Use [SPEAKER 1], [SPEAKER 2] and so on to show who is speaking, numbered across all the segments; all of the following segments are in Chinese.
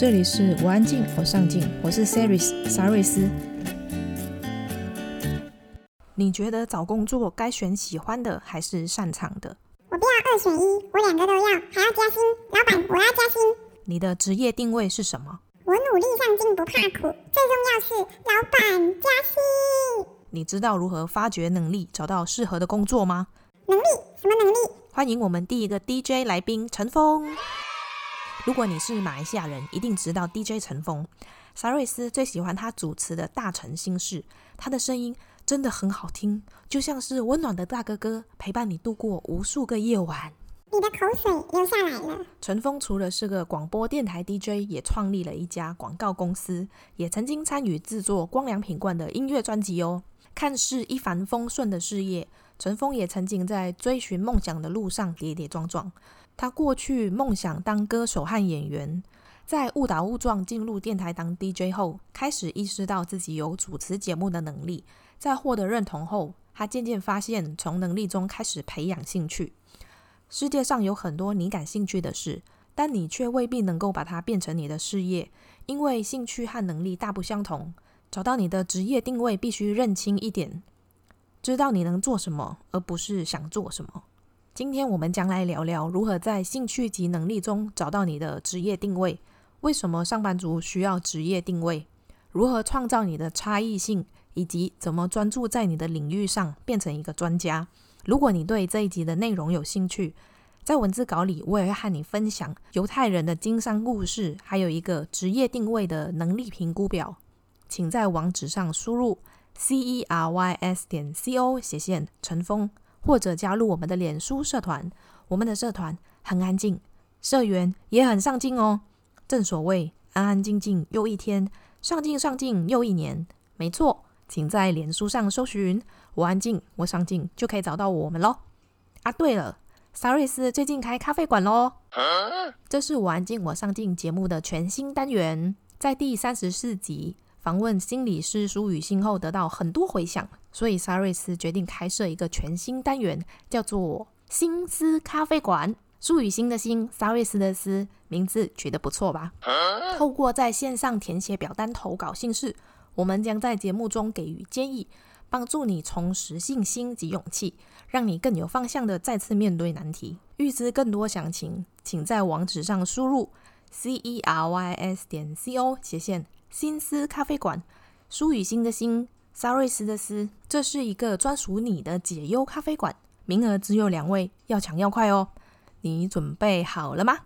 [SPEAKER 1] 这里是我安静，我上进，我是 Saris 沙瑞斯。你觉得找工作该选喜欢的还是擅长的？
[SPEAKER 2] 我不要二选一，我两个都要，还要加薪。老板，我要加薪。
[SPEAKER 1] 你的职业定位是什么？
[SPEAKER 2] 我努力上进，不怕苦。最重要是老板加薪。
[SPEAKER 1] 你知道如何发掘能力，找到适合的工作吗？
[SPEAKER 2] 能力？什么能力？
[SPEAKER 1] 欢迎我们第一个 DJ 来宾陈峰。如果你是马来西亚人，一定知道 DJ 陈峰。沙瑞斯最喜欢他主持的《大城心事》，他的声音真的很好听，就像是温暖的大哥哥，陪伴你度过无数个夜晚。
[SPEAKER 2] 你的口水流下来了。
[SPEAKER 1] 陈峰除了是个广播电台 DJ，也创立了一家广告公司，也曾经参与制作光良品冠的音乐专辑哦。看似一帆风顺的事业，陈峰也曾经在追寻梦想的路上跌跌撞撞。他过去梦想当歌手和演员，在误打误撞进入电台当 DJ 后，开始意识到自己有主持节目的能力。在获得认同后，他渐渐发现从能力中开始培养兴趣。世界上有很多你感兴趣的事，但你却未必能够把它变成你的事业，因为兴趣和能力大不相同。找到你的职业定位，必须认清一点，知道你能做什么，而不是想做什么。今天我们将来聊聊如何在兴趣及能力中找到你的职业定位。为什么上班族需要职业定位？如何创造你的差异性？以及怎么专注在你的领域上变成一个专家？如果你对这一集的内容有兴趣，在文字稿里我也会和你分享犹太人的经商故事，还有一个职业定位的能力评估表。请在网址上输入 c e r y s 点 c o 斜线陈峰。或者加入我们的脸书社团，我们的社团很安静，社员也很上进哦。正所谓安安静静又一天，上进上进又一年。没错，请在脸书上搜寻“我安静我上进”，就可以找到我们喽。啊，对了，沙瑞斯最近开咖啡馆喽。这是我安静我上进节目的全新单元，在第三十四集。访问心理师苏雨欣后，得到很多回响，所以沙瑞斯决定开设一个全新单元，叫做“心思咖啡馆”。苏雨欣的心，沙瑞斯的思，名字取得不错吧？透过在线上填写表单投稿心事，我们将在节目中给予建议，帮助你重拾信心及勇气，让你更有方向的再次面对难题。预知更多详情，请在网址上输入 c e r y s 点 c o 斜线。心思咖啡馆，苏雨欣的心，沙瑞斯的斯，这是一个专属你的解忧咖啡馆，名额只有两位，要抢要快哦！你准备好了吗？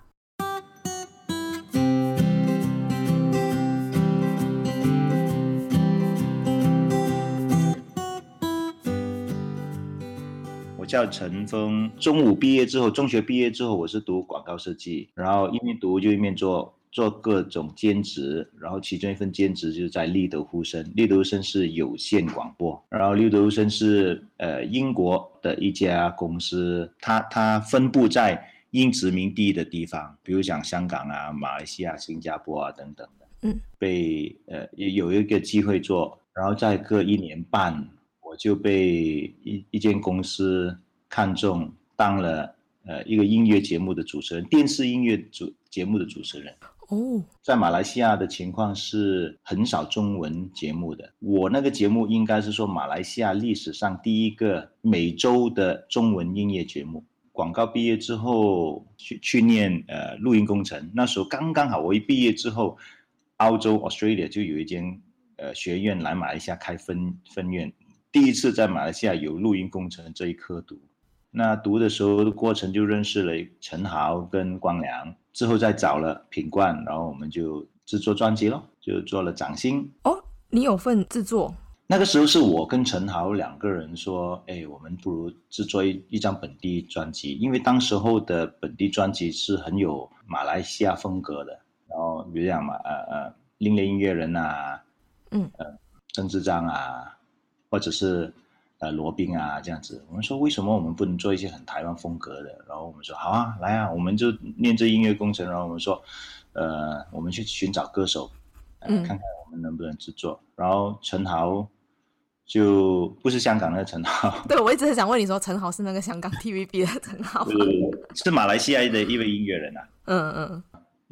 [SPEAKER 3] 我叫陈峰，中五毕业之后，中学毕业之后，我是读广告设计，然后一面读就一面做。做各种兼职，然后其中一份兼职就是在立德呼声。立德呼声是有线广播，然后立德呼声是呃英国的一家公司，它它分布在英殖民地的地方，比如讲香港啊、马来西亚、新加坡啊等等的。嗯，被呃有一个机会做，然后再隔一年半，我就被一一间公司看中，当了呃一个音乐节目的主持人，电视音乐主节目的主持人。哦，在马来西亚的情况是很少中文节目的。我那个节目应该是说马来西亚历史上第一个每周的中文音乐节目。广告毕业之后去去念呃录音工程，那时候刚刚好，我一毕业之后，澳洲 Australia 就有一间呃学院来马来西亚开分分院，第一次在马来西亚有录音工程这一科读。那读的时候的过程就认识了陈豪跟光良。之后再找了品冠，然后我们就制作专辑咯，就做了掌心。
[SPEAKER 1] 哦，你有份制作？
[SPEAKER 3] 那个时候是我跟陈豪两个人说，哎，我们不如制作一一张本地专辑，因为当时候的本地专辑是很有马来西亚风格的，然后，比如讲嘛，呃呃，另类音乐人啊，
[SPEAKER 4] 嗯，
[SPEAKER 3] 呃，郑智章啊，或者是呃罗宾啊这样子，我们说为什么我们不能做一些很台湾风格的？然后我们说好啊，来啊，我们就念这音乐工程，然后我们说，呃，我们去寻找歌手，看看我们能不能制作。然后陈豪。就不是香港那个陈豪，
[SPEAKER 4] 对，我一直很想问你说，陈豪是那个香港 TVB 的陈豪，
[SPEAKER 3] 是是马来西亚的一位音乐人啊。
[SPEAKER 4] 嗯嗯。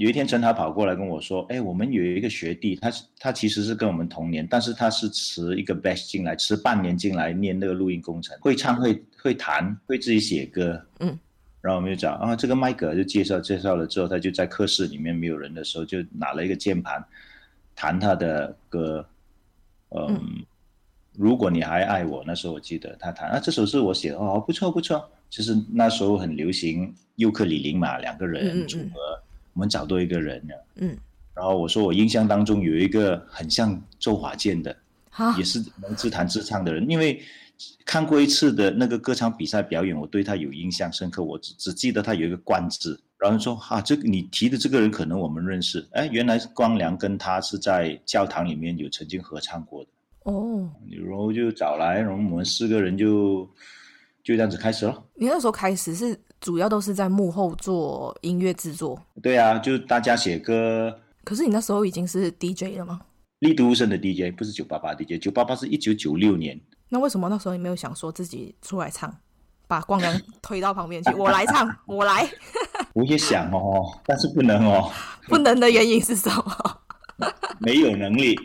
[SPEAKER 3] 有一天，陈豪跑过来跟我说：“哎，我们有一个学弟，他是他其实是跟我们同年，但是他是迟一个 batch 进来，迟半年进来念那个录音工程，会唱会会弹，会自己写歌。”嗯。然后我们就讲啊，这个麦克就介绍介绍了之后，他就在课室里面没有人的时候，就拿了一个键盘，弹他的歌，嗯。嗯如果你还爱我，那时候我记得他弹啊，这首是我写的哦，不错不错。就是那时候很流行尤克里里嘛，两个人组合，嗯嗯，我们找到一个人了。嗯。然后我说我印象当中有一个很像周华健的，哈也是能自弹自唱的人，因为看过一次的那个歌唱比赛表演，我对他有印象深刻。我只只记得他有一个冠字，然后说啊，这个你提的这个人可能我们认识，哎，原来光良跟他是在教堂里面有曾经合唱过的。哦，然后就找来，然后我们四个人就就这样子开始了。
[SPEAKER 4] 你那时候开始是主要都是在幕后做音乐制作？
[SPEAKER 3] 对啊，就大家写歌。
[SPEAKER 4] 可是你那时候已经是 DJ 了吗？
[SPEAKER 3] 立都声的 DJ 不是九八八 DJ，九八八是一九九六年。
[SPEAKER 4] 那为什么那时候你没有想说自己出来唱，把光良推到旁边去，我来唱，我来。
[SPEAKER 3] 我也想哦，但是不能哦。
[SPEAKER 4] 不能的原因是什么？
[SPEAKER 3] 没有能力。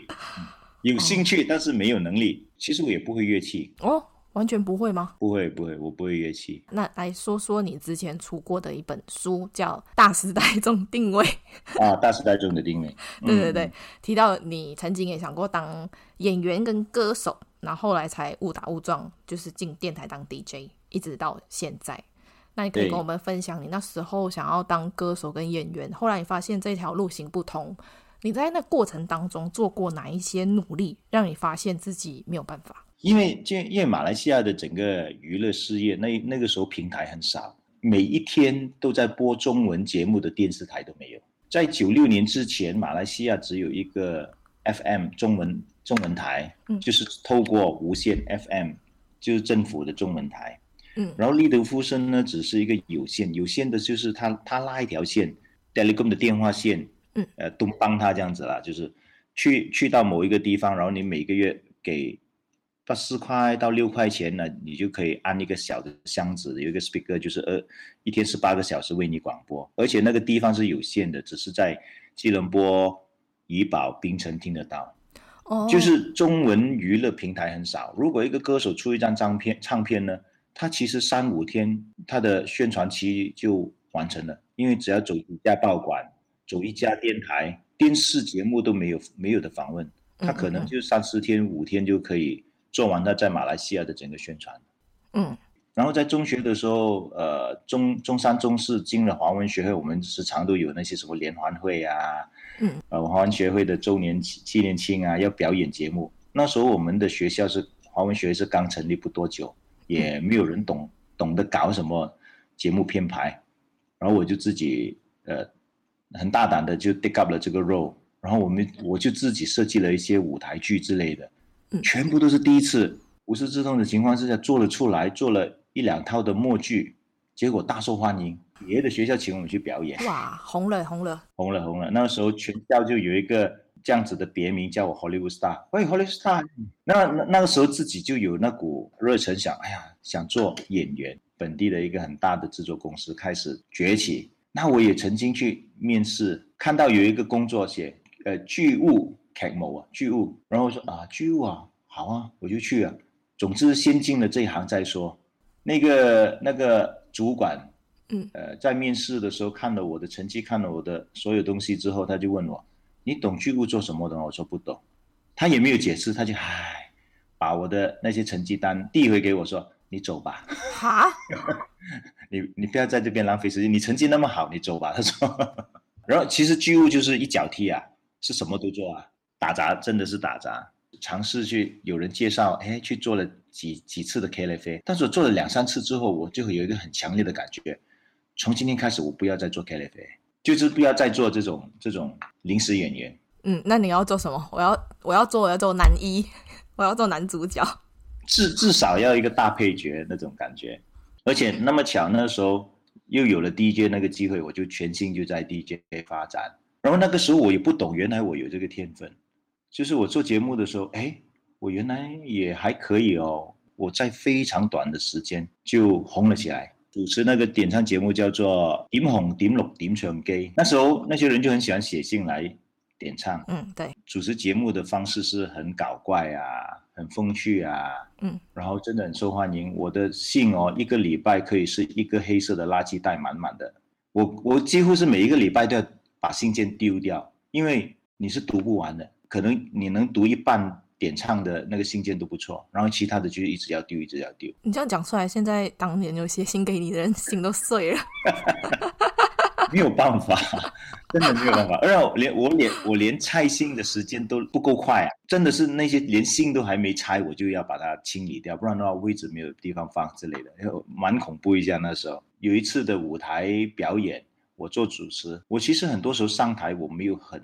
[SPEAKER 3] 有兴趣，但是没有能力。其实我也不会乐器
[SPEAKER 4] 哦，完全不会吗？
[SPEAKER 3] 不会，不会，我不会乐器。
[SPEAKER 4] 那来说说你之前出过的一本书，叫《大时代中定位》
[SPEAKER 3] 啊，《大时代中的定位》。
[SPEAKER 4] 对对对，嗯、提到你曾经也想过当演员跟歌手，然后后来才误打误撞，就是进电台当 DJ，一直到现在。那你可以跟我们分享你那时候想要当歌手跟演员，后来你发现这条路行不通。你在那过程当中做过哪一些努力，让你发现自己没有办法？
[SPEAKER 3] 因为，因为马来西亚的整个娱乐事业，那那个时候平台很少，每一天都在播中文节目的电视台都没有。在九六年之前，马来西亚只有一个 FM 中文中文台，嗯，就是透过无线 FM，就是政府的中文台，嗯，然后利德夫生呢，只是一个有线，有线的就是他他拉一条线，Telecom 的电话线。嗯呃，都帮他这样子啦，就是去去到某一个地方，然后你每个月给八四块到六块钱呢，你就可以安一个小的箱子，有一个 speaker，就是呃一天十八个小时为你广播，而且那个地方是有限的，只是在吉隆坡、怡保、槟城听得到。哦，就是中文娱乐平台很少。如果一个歌手出一张唱片，唱片呢，他其实三五天他的宣传期就完成了，因为只要走一家报馆。走一家电台，电视节目都没有没有的访问，他可能就三四天、五天就可以做完他在马来西亚的整个宣传。嗯，然后在中学的时候，呃，中中三、中四进了华文学会，我们时常都有那些什么联欢会啊，嗯，呃，华文学会的周年纪念庆啊，要表演节目。那时候我们的学校是华文学会是刚成立不多久，也没有人懂懂得搞什么节目编排，然后我就自己呃。很大胆的就 take up 了这个 role，然后我们我就自己设计了一些舞台剧之类的，全部都是第一次，无师自通的情况之下做了出来，做了一两套的默剧，结果大受欢迎，别的学校请我们去表演，
[SPEAKER 4] 哇，红了红了，
[SPEAKER 3] 红了红了，那个时候全校就有一个这样子的别名叫我 Hollywood Star，喂 Hollywood Star，那那那个时候自己就有那股热忱想，哎呀，想做演员，本地的一个很大的制作公司开始崛起。那我也曾经去面试，看到有一个工作写，呃，剧务剧务啊，巨物，然后我说啊，巨物啊，好啊，我就去啊。总之，先进了这一行再说。那个那个主管，嗯，呃，在面试的时候看了我的成绩，看了我的所有东西之后，他就问我，你懂巨物做什么的吗？我说不懂。他也没有解释，他就唉，把我的那些成绩单递回给我说，你走吧。哈？你你不要在这边浪费时间，你成绩那么好，你走吧。他说，然后其实巨物就是一脚踢啊，是什么都做啊，打杂真的是打杂，尝试去有人介绍，哎，去做了几几次的 KLF，但是我做了两三次之后，我就会有一个很强烈的感觉，从今天开始我不要再做 KLF，就是不要再做这种这种临时演员。
[SPEAKER 4] 嗯，那你要做什么？我要我要做我要做男一，我要做男主角，
[SPEAKER 3] 至至少要一个大配角那种感觉。而且那么巧，那时候又有了 DJ 那个机会，我就全心就在 DJ 发展。然后那个时候我也不懂，原来我有这个天分。就是我做节目的时候，哎，我原来也还可以哦。我在非常短的时间就红了起来。主持那个点唱节目叫做《点红点绿点唱机》，那时候那些人就很喜欢写信来。点唱，
[SPEAKER 4] 嗯，对，
[SPEAKER 3] 主持节目的方式是很搞怪啊，很风趣啊，
[SPEAKER 4] 嗯，
[SPEAKER 3] 然后真的很受欢迎。我的信哦，一个礼拜可以是一个黑色的垃圾袋满满的，我我几乎是每一个礼拜都要把信件丢掉，因为你是读不完的，可能你能读一半点唱的那个信件都不错，然后其他的就一直要丢，一直要丢。
[SPEAKER 4] 你这样讲出来，现在当年有些信给你的人心都碎了。
[SPEAKER 3] 没有办法，真的没有办法。而且我连我连我连拆信的时间都不够快啊！真的是那些连信都还没拆，我就要把它清理掉，不然的话位置没有地方放之类的，蛮恐怖一下。那时候有一次的舞台表演，我做主持，我其实很多时候上台我没有很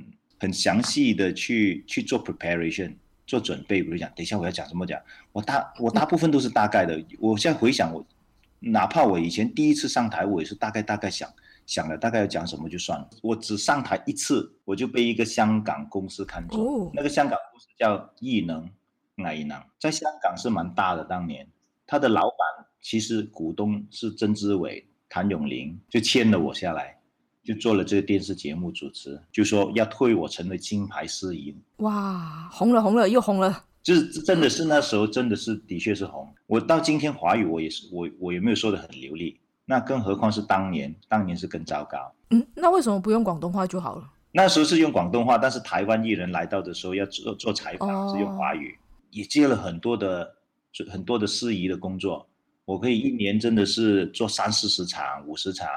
[SPEAKER 3] 很详细的去去做 preparation 做准备，比如讲等一下我要讲什么讲，我大我大部分都是大概的。我现在回想我，哪怕我以前第一次上台，我也是大概大概想。想了大概要讲什么就算了。我只上台一次，我就被一个香港公司看中。哦、那个香港公司叫艺能，艺能在香港是蛮大的。当年他的老板其实股东是曾志伟、谭咏麟，就签了我下来，就做了这个电视节目主持，就说要推我成为金牌司仪。
[SPEAKER 4] 哇，红了红了又红了，
[SPEAKER 3] 就是真的是那时候真的是的确是红。我到今天华语我也是我我也没有说的很流利。那更何况是当年，当年是更糟糕。
[SPEAKER 4] 嗯，那为什么不用广东话就好了？
[SPEAKER 3] 那时候是用广东话，但是台湾艺人来到的时候要做做采访是用华语，哦、也接了很多的很多的司仪的工作。我可以一年真的是做三四十场、五十场，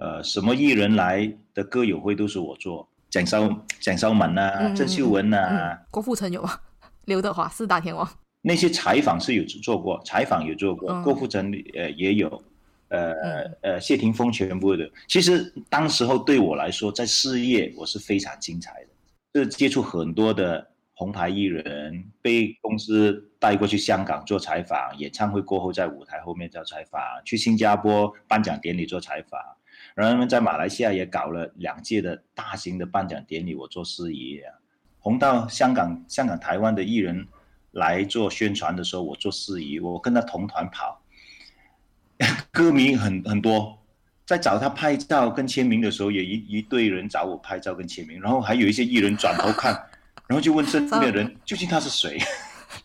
[SPEAKER 3] 呃，什么艺人来的歌友会都是我做。郑秀郑秀文啊，郑、嗯、秀文啊，
[SPEAKER 4] 嗯、郭富城有啊，刘德华四大天王。那
[SPEAKER 3] 些采访是有做过，采访有做过，嗯、郭富城呃也有。呃呃，谢霆锋全部的，其实当时候对我来说，在事业我是非常精彩的，就是接触很多的红牌艺人，被公司带过去香港做采访，演唱会过后在舞台后面做采访，去新加坡颁奖典礼做采访，然后他们在马来西亚也搞了两届的大型的颁奖典礼，我做司仪啊，红到香港、香港、台湾的艺人来做宣传的时候，我做司仪，我跟他同团跑。歌迷很很多，在找他拍照跟签名的时候，也一一堆人找我拍照跟签名，然后还有一些艺人转头看，然后就问身边的人究竟他是谁？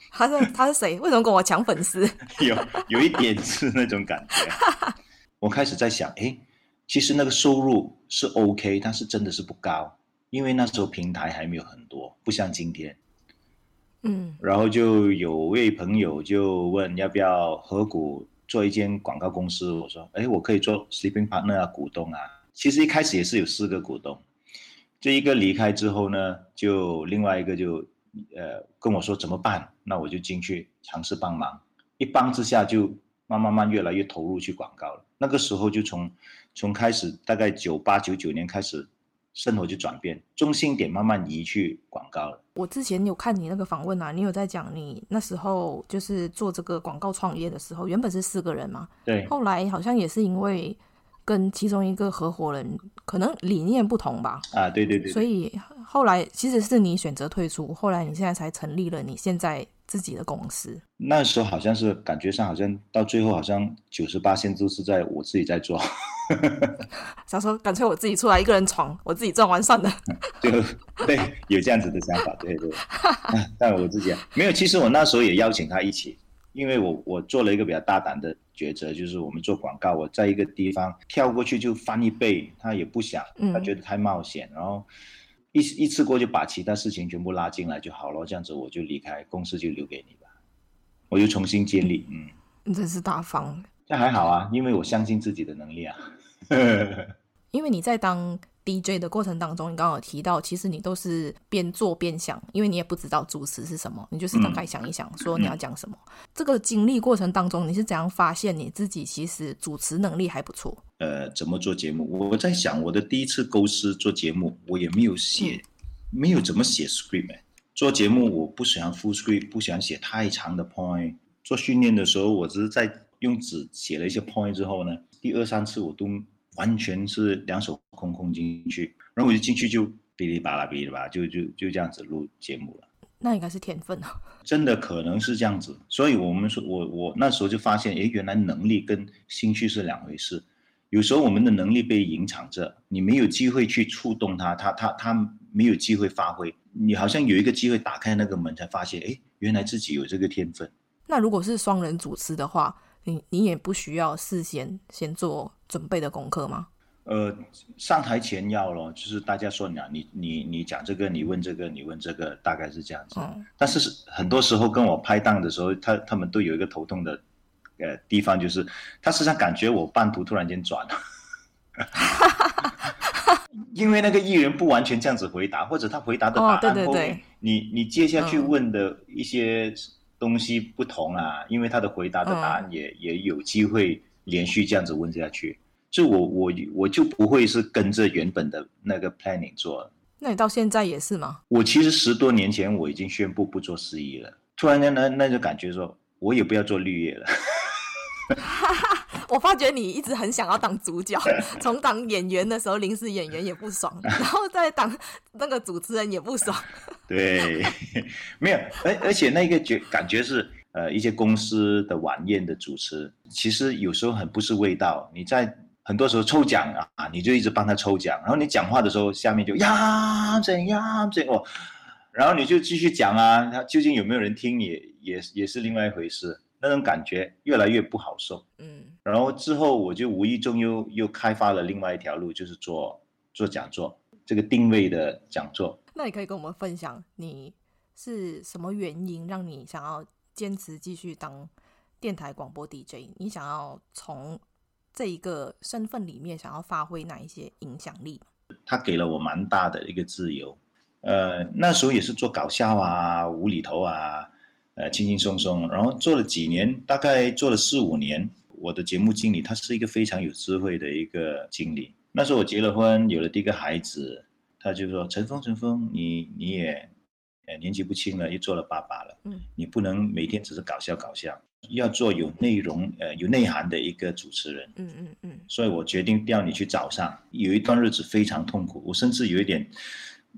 [SPEAKER 4] 他是他是谁？为什么跟我抢粉丝？
[SPEAKER 3] 有有一点是那种感觉。我开始在想，哎，其实那个收入是 OK，但是真的是不高，因为那时候平台还没有很多，不像今天。
[SPEAKER 4] 嗯。
[SPEAKER 3] 然后就有位朋友就问要不要合股。做一间广告公司，我说，哎，我可以做 sleeping partner 啊，股东啊。其实一开始也是有四个股东，这一个离开之后呢，就另外一个就，呃，跟我说怎么办？那我就进去尝试帮忙。一帮之下，就慢慢慢越来越投入去广告了。那个时候就从从开始大概九八九九年开始。生活就转变，中心点慢慢移去广告了。
[SPEAKER 4] 我之前有看你那个访问啊，你有在讲你那时候就是做这个广告创业的时候，原本是四个人嘛，
[SPEAKER 3] 对，
[SPEAKER 4] 后来好像也是因为跟其中一个合伙人可能理念不同吧，
[SPEAKER 3] 啊，对对对，
[SPEAKER 4] 所以后来其实是你选择退出，后来你现在才成立了你现在自己的公司。
[SPEAKER 3] 那时候好像是感觉上好像到最后好像九十八线都是在我自己在做。
[SPEAKER 4] 想说干脆我自己出来一个人闯，我自己赚完算了。
[SPEAKER 3] 就对，有这样子的想法，对对。啊、但我自己啊，没有。其实我那时候也邀请他一起，因为我我做了一个比较大胆的抉择，就是我们做广告，我在一个地方跳过去就翻一倍，他也不想，他觉得太冒险，嗯、然后一一次过就把其他事情全部拉进来就好了，这样子我就离开公司就留给你吧，我就重新建立。嗯，
[SPEAKER 4] 你真是大方。
[SPEAKER 3] 这还好啊，因为我相信自己的能力啊。
[SPEAKER 4] 因为你在当 DJ 的过程当中，你刚刚有提到，其实你都是边做边想，因为你也不知道主持是什么，你就是大概想一想，说你要讲什么。嗯、这个经历过程当中，你是怎样发现你自己其实主持能力还不错？
[SPEAKER 3] 呃，怎么做节目？我在想，我的第一次构思做节目，我也没有写，嗯、没有怎么写 script。做节目我不喜欢 full script，不喜欢写太长的 point。做训练的时候，我只是在用纸写了一些 point 之后呢，第二三次我都。完全是两手空空进去，然后我就进去就哔哩吧啦哔哩吧，就就就这样子录节目了。
[SPEAKER 4] 那应该是天分啊！
[SPEAKER 3] 真的可能是这样子，所以我们说，我我那时候就发现，诶，原来能力跟兴趣是两回事。有时候我们的能力被隐藏着，你没有机会去触动它，它它它没有机会发挥。你好像有一个机会打开那个门，才发现，诶，原来自己有这个天分。
[SPEAKER 4] 那如果是双人主持的话，你你也不需要事先先做准备的功课吗？
[SPEAKER 3] 呃，上台前要咯，就是大家说你你你你讲这个，你问这个，你问这个，大概是这样子。嗯、但是很多时候跟我拍档的时候，他他们都有一个头痛的呃地方，就是他时常感觉我半途突然间转了，因为那个艺人不完全这样子回答，或者他回答的答案，哦、对对对，你你接下去问的一些。嗯东西不同啊，因为他的回答的答案也、嗯、也有机会连续这样子问下去，就我我我就不会是跟着原本的那个 planning 做。
[SPEAKER 4] 那你到现在也是吗？
[SPEAKER 3] 我其实十多年前我已经宣布不做司仪了，突然间呢，那就感觉说我也不要做绿叶了。
[SPEAKER 4] 我发觉你一直很想要当主角，从当演员的时候临时演员也不爽，然后再当那个主持人也不爽。
[SPEAKER 3] 对，没有，而而且那个觉感觉是，呃，一些公司的晚宴的主持，其实有时候很不是味道。你在很多时候抽奖啊，你就一直帮他抽奖，然后你讲话的时候，下面就呀怎样怎样，然后你就继续讲啊，他究竟有没有人听也，也也也是另外一回事。那种感觉越来越不好受，嗯，然后之后我就无意中又又开发了另外一条路，就是做做讲座，这个定位的讲座。
[SPEAKER 4] 那你可以跟我们分享，你是什么原因让你想要坚持继续当电台广播 DJ？你想要从这一个身份里面想要发挥哪一些影响力？
[SPEAKER 3] 他给了我蛮大的一个自由，呃，那时候也是做搞笑啊、无厘头啊。呃，轻轻松松，然后做了几年，大概做了四五年。我的节目经理他是一个非常有智慧的一个经理。那时候我结了婚，有了第一个孩子，他就说：“陈峰，陈峰，你你也呃年纪不轻了，又做了爸爸了，嗯，你不能每天只是搞笑搞笑，要做有内容呃有内涵的一个主持人。”嗯嗯嗯。所以我决定调你去早上。有一段日子非常痛苦，我甚至有一点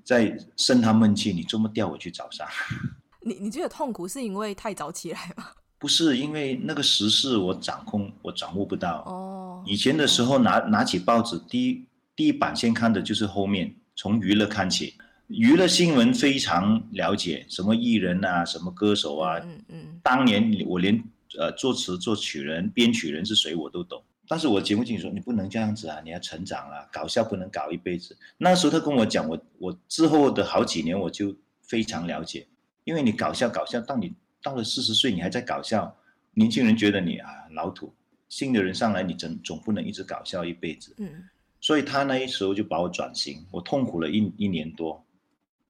[SPEAKER 3] 在生他闷气，你这么调我去早上。
[SPEAKER 4] 你你觉得痛苦是因为太早起来吗？
[SPEAKER 3] 不是，因为那个时事我掌控，我掌握不到。哦。以前的时候拿拿起报纸，第一第一版先看的就是后面，从娱乐看起，娱乐新闻非常了解，什么艺人啊，什么歌手啊。嗯嗯。当年我连呃作词作曲人、编曲人是谁我都懂。但是我节目经理说，你不能这样子啊，你要成长啊，搞笑不能搞一辈子。那时候他跟我讲，我我之后的好几年我就非常了解。因为你搞笑搞笑，当你到了四十岁，你还在搞笑，年轻人觉得你啊老土，新的人上来，你总总不能一直搞笑一辈子。嗯，所以他那时候就把我转型，我痛苦了一一年多，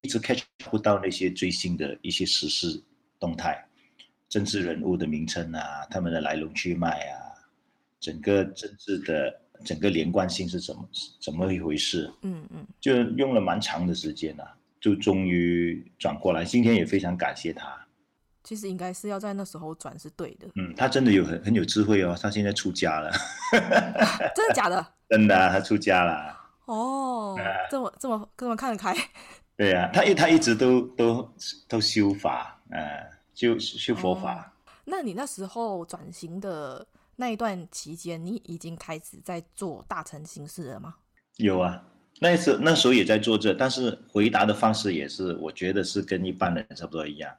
[SPEAKER 3] 一直 catch 不到那些最新的一些时事动态，政治人物的名称啊，他们的来龙去脉啊，整个政治的整个连贯性是怎么怎么一回事？嗯嗯，就用了蛮长的时间啊。就终于转过来，今天也非常感谢他。
[SPEAKER 4] 其实应该是要在那时候转是对的。
[SPEAKER 3] 嗯，他真的有很很有智慧哦，他现在出家了。
[SPEAKER 4] 真的假的？
[SPEAKER 3] 真的，他出家了。
[SPEAKER 4] 哦，呃、这么这么这么看得开。
[SPEAKER 3] 对啊，他一他一直都都都修法，呃，修修佛法。
[SPEAKER 4] 哦。那你那时候转型的那一段期间，你已经开始在做大乘心事了吗？
[SPEAKER 3] 有啊。那时那时候也在做这，但是回答的方式也是，我觉得是跟一般人差不多一样。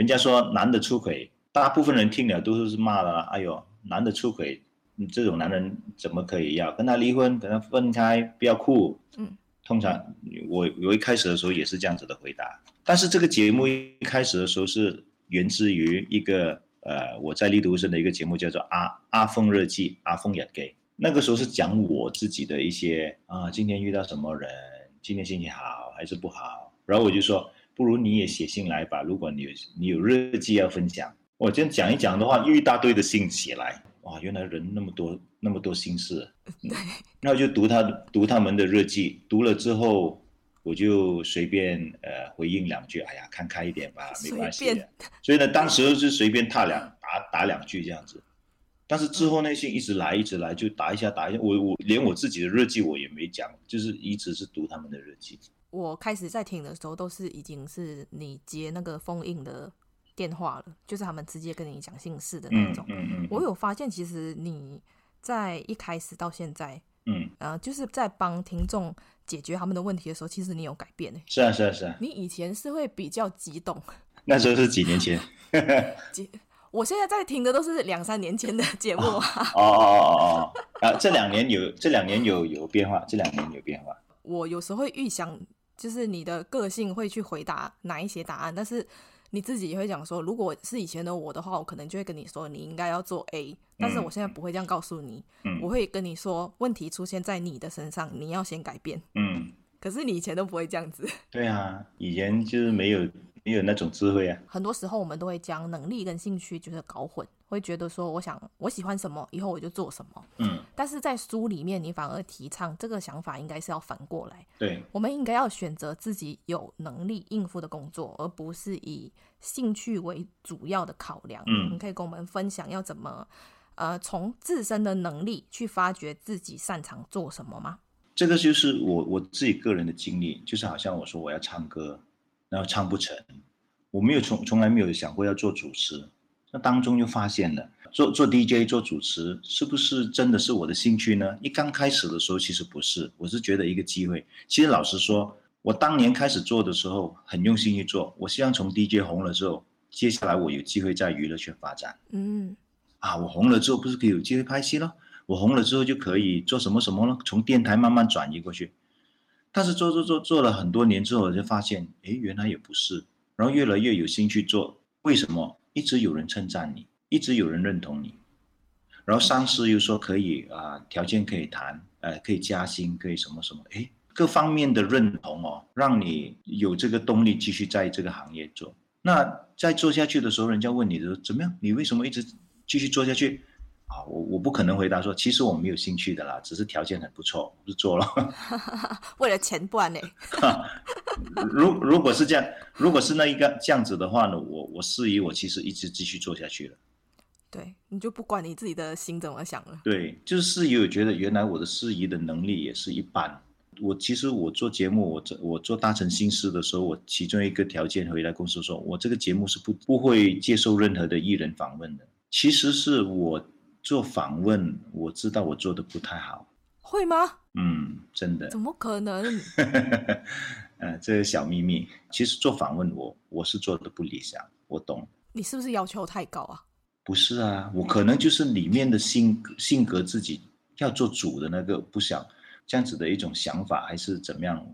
[SPEAKER 3] 人家说男的出轨，大部分人听了都是骂了，哎呦，男的出轨，你这种男人怎么可以要跟他离婚，跟他分开，不要哭。嗯，通常我我一开始的时候也是这样子的回答。但是这个节目一开始的时候是源自于一个呃我在立德生的一个节目叫做阿阿峰日记，阿峰日记。那个时候是讲我自己的一些啊，今天遇到什么人，今天心情好还是不好，然后我就说，不如你也写信来吧，如果你有你有日记要分享，我这样讲一讲的话，又一大堆的信写来，哇，原来人那么多那么多心事，
[SPEAKER 4] 对，
[SPEAKER 3] 然后就读他读他们的日记，读了之后。我就随便呃回应两句，哎呀，看开一点吧，没关系的。所以呢，当时是随便踏两打打两句这样子，但是之后那信一直来一直来，就打一下打一下。我我连我自己的日记我也没讲，就是一直是读他们的日记。
[SPEAKER 4] 我开始在听的时候，都是已经是你接那个封印的电话了，就是他们直接跟你讲姓氏的那种。嗯嗯，嗯。我有发现，其实你在一开始到现在，嗯，呃，就是在帮听众。解决他们的问题的时候，其实你有改变呢。
[SPEAKER 3] 是啊，是啊，是啊。
[SPEAKER 4] 你以前是会比较激动。
[SPEAKER 3] 那时候是几年前。
[SPEAKER 4] 我现在在听的都是两三年前的节目啊。
[SPEAKER 3] 哦哦哦哦哦。啊，这两年有，这两年有有变化，这两年有变化。
[SPEAKER 4] 我有时候会预想，就是你的个性会去回答哪一些答案，但是。你自己也会讲说，如果是以前的我的话，我可能就会跟你说，你应该要做 A，但是我现在不会这样告诉你，嗯，我会跟你说，问题出现在你的身上，你要先改变，嗯，可是你以前都不会这样子，
[SPEAKER 3] 对啊，以前就是没有。没有那种智慧啊！
[SPEAKER 4] 很多时候我们都会将能力跟兴趣就是搞混，会觉得说，我想我喜欢什么，以后我就做什么。嗯，但是在书里面，你反而提倡这个想法应该是要反过来。
[SPEAKER 3] 对，
[SPEAKER 4] 我们应该要选择自己有能力应付的工作，而不是以兴趣为主要的考量。嗯，你可以跟我们分享要怎么，呃，从自身的能力去发掘自己擅长做什么吗？
[SPEAKER 3] 这个就是我我自己个人的经历，就是好像我说我要唱歌。然后唱不成，我没有从从来没有想过要做主持，那当中就发现了做做 DJ 做主持是不是真的是我的兴趣呢？一刚开始的时候其实不是，我是觉得一个机会。其实老实说，我当年开始做的时候很用心去做，我希望从 DJ 红了之后，接下来我有机会在娱乐圈发展。嗯，啊，我红了之后不是可以有机会拍戏了？我红了之后就可以做什么什么了？从电台慢慢转移过去。但是做做做做了很多年之后，就发现，哎，原来也不是。然后越来越有兴趣做，为什么？一直有人称赞你，一直有人认同你。然后上司又说可以啊、条件可以谈，呃，可以加薪，可以什么什么，哎，各方面的认同哦，让你有这个动力继续在这个行业做。那在做下去的时候，人家问你的怎么样？你为什么一直继续做下去？啊，我我不可能回答说，其实我没有兴趣的啦，只是条件很不错，我就做了。
[SPEAKER 4] 为了钱不然呢？
[SPEAKER 3] 如如果是这样，如果是那一个这样子的话呢，我我司仪我其实一直继续做下去了。
[SPEAKER 4] 对，你就不管你自己的心怎么想了。
[SPEAKER 3] 对，就是司仪，我觉得原来我的事宜的能力也是一般。我其实我做节目，我做我做大城心思的时候，我其中一个条件回来公司说，我这个节目是不不会接受任何的艺人访问的。其实是我。做访问，我知道我做的不太好，
[SPEAKER 4] 会吗？
[SPEAKER 3] 嗯，真的。
[SPEAKER 4] 怎么可能？
[SPEAKER 3] 呃，这个小秘密。其实做访问我，我我是做的不理想，我懂。
[SPEAKER 4] 你是不是要求太高啊？
[SPEAKER 3] 不是啊，我可能就是里面的性格性格自己要做主的那个，不想这样子的一种想法，还是怎么样，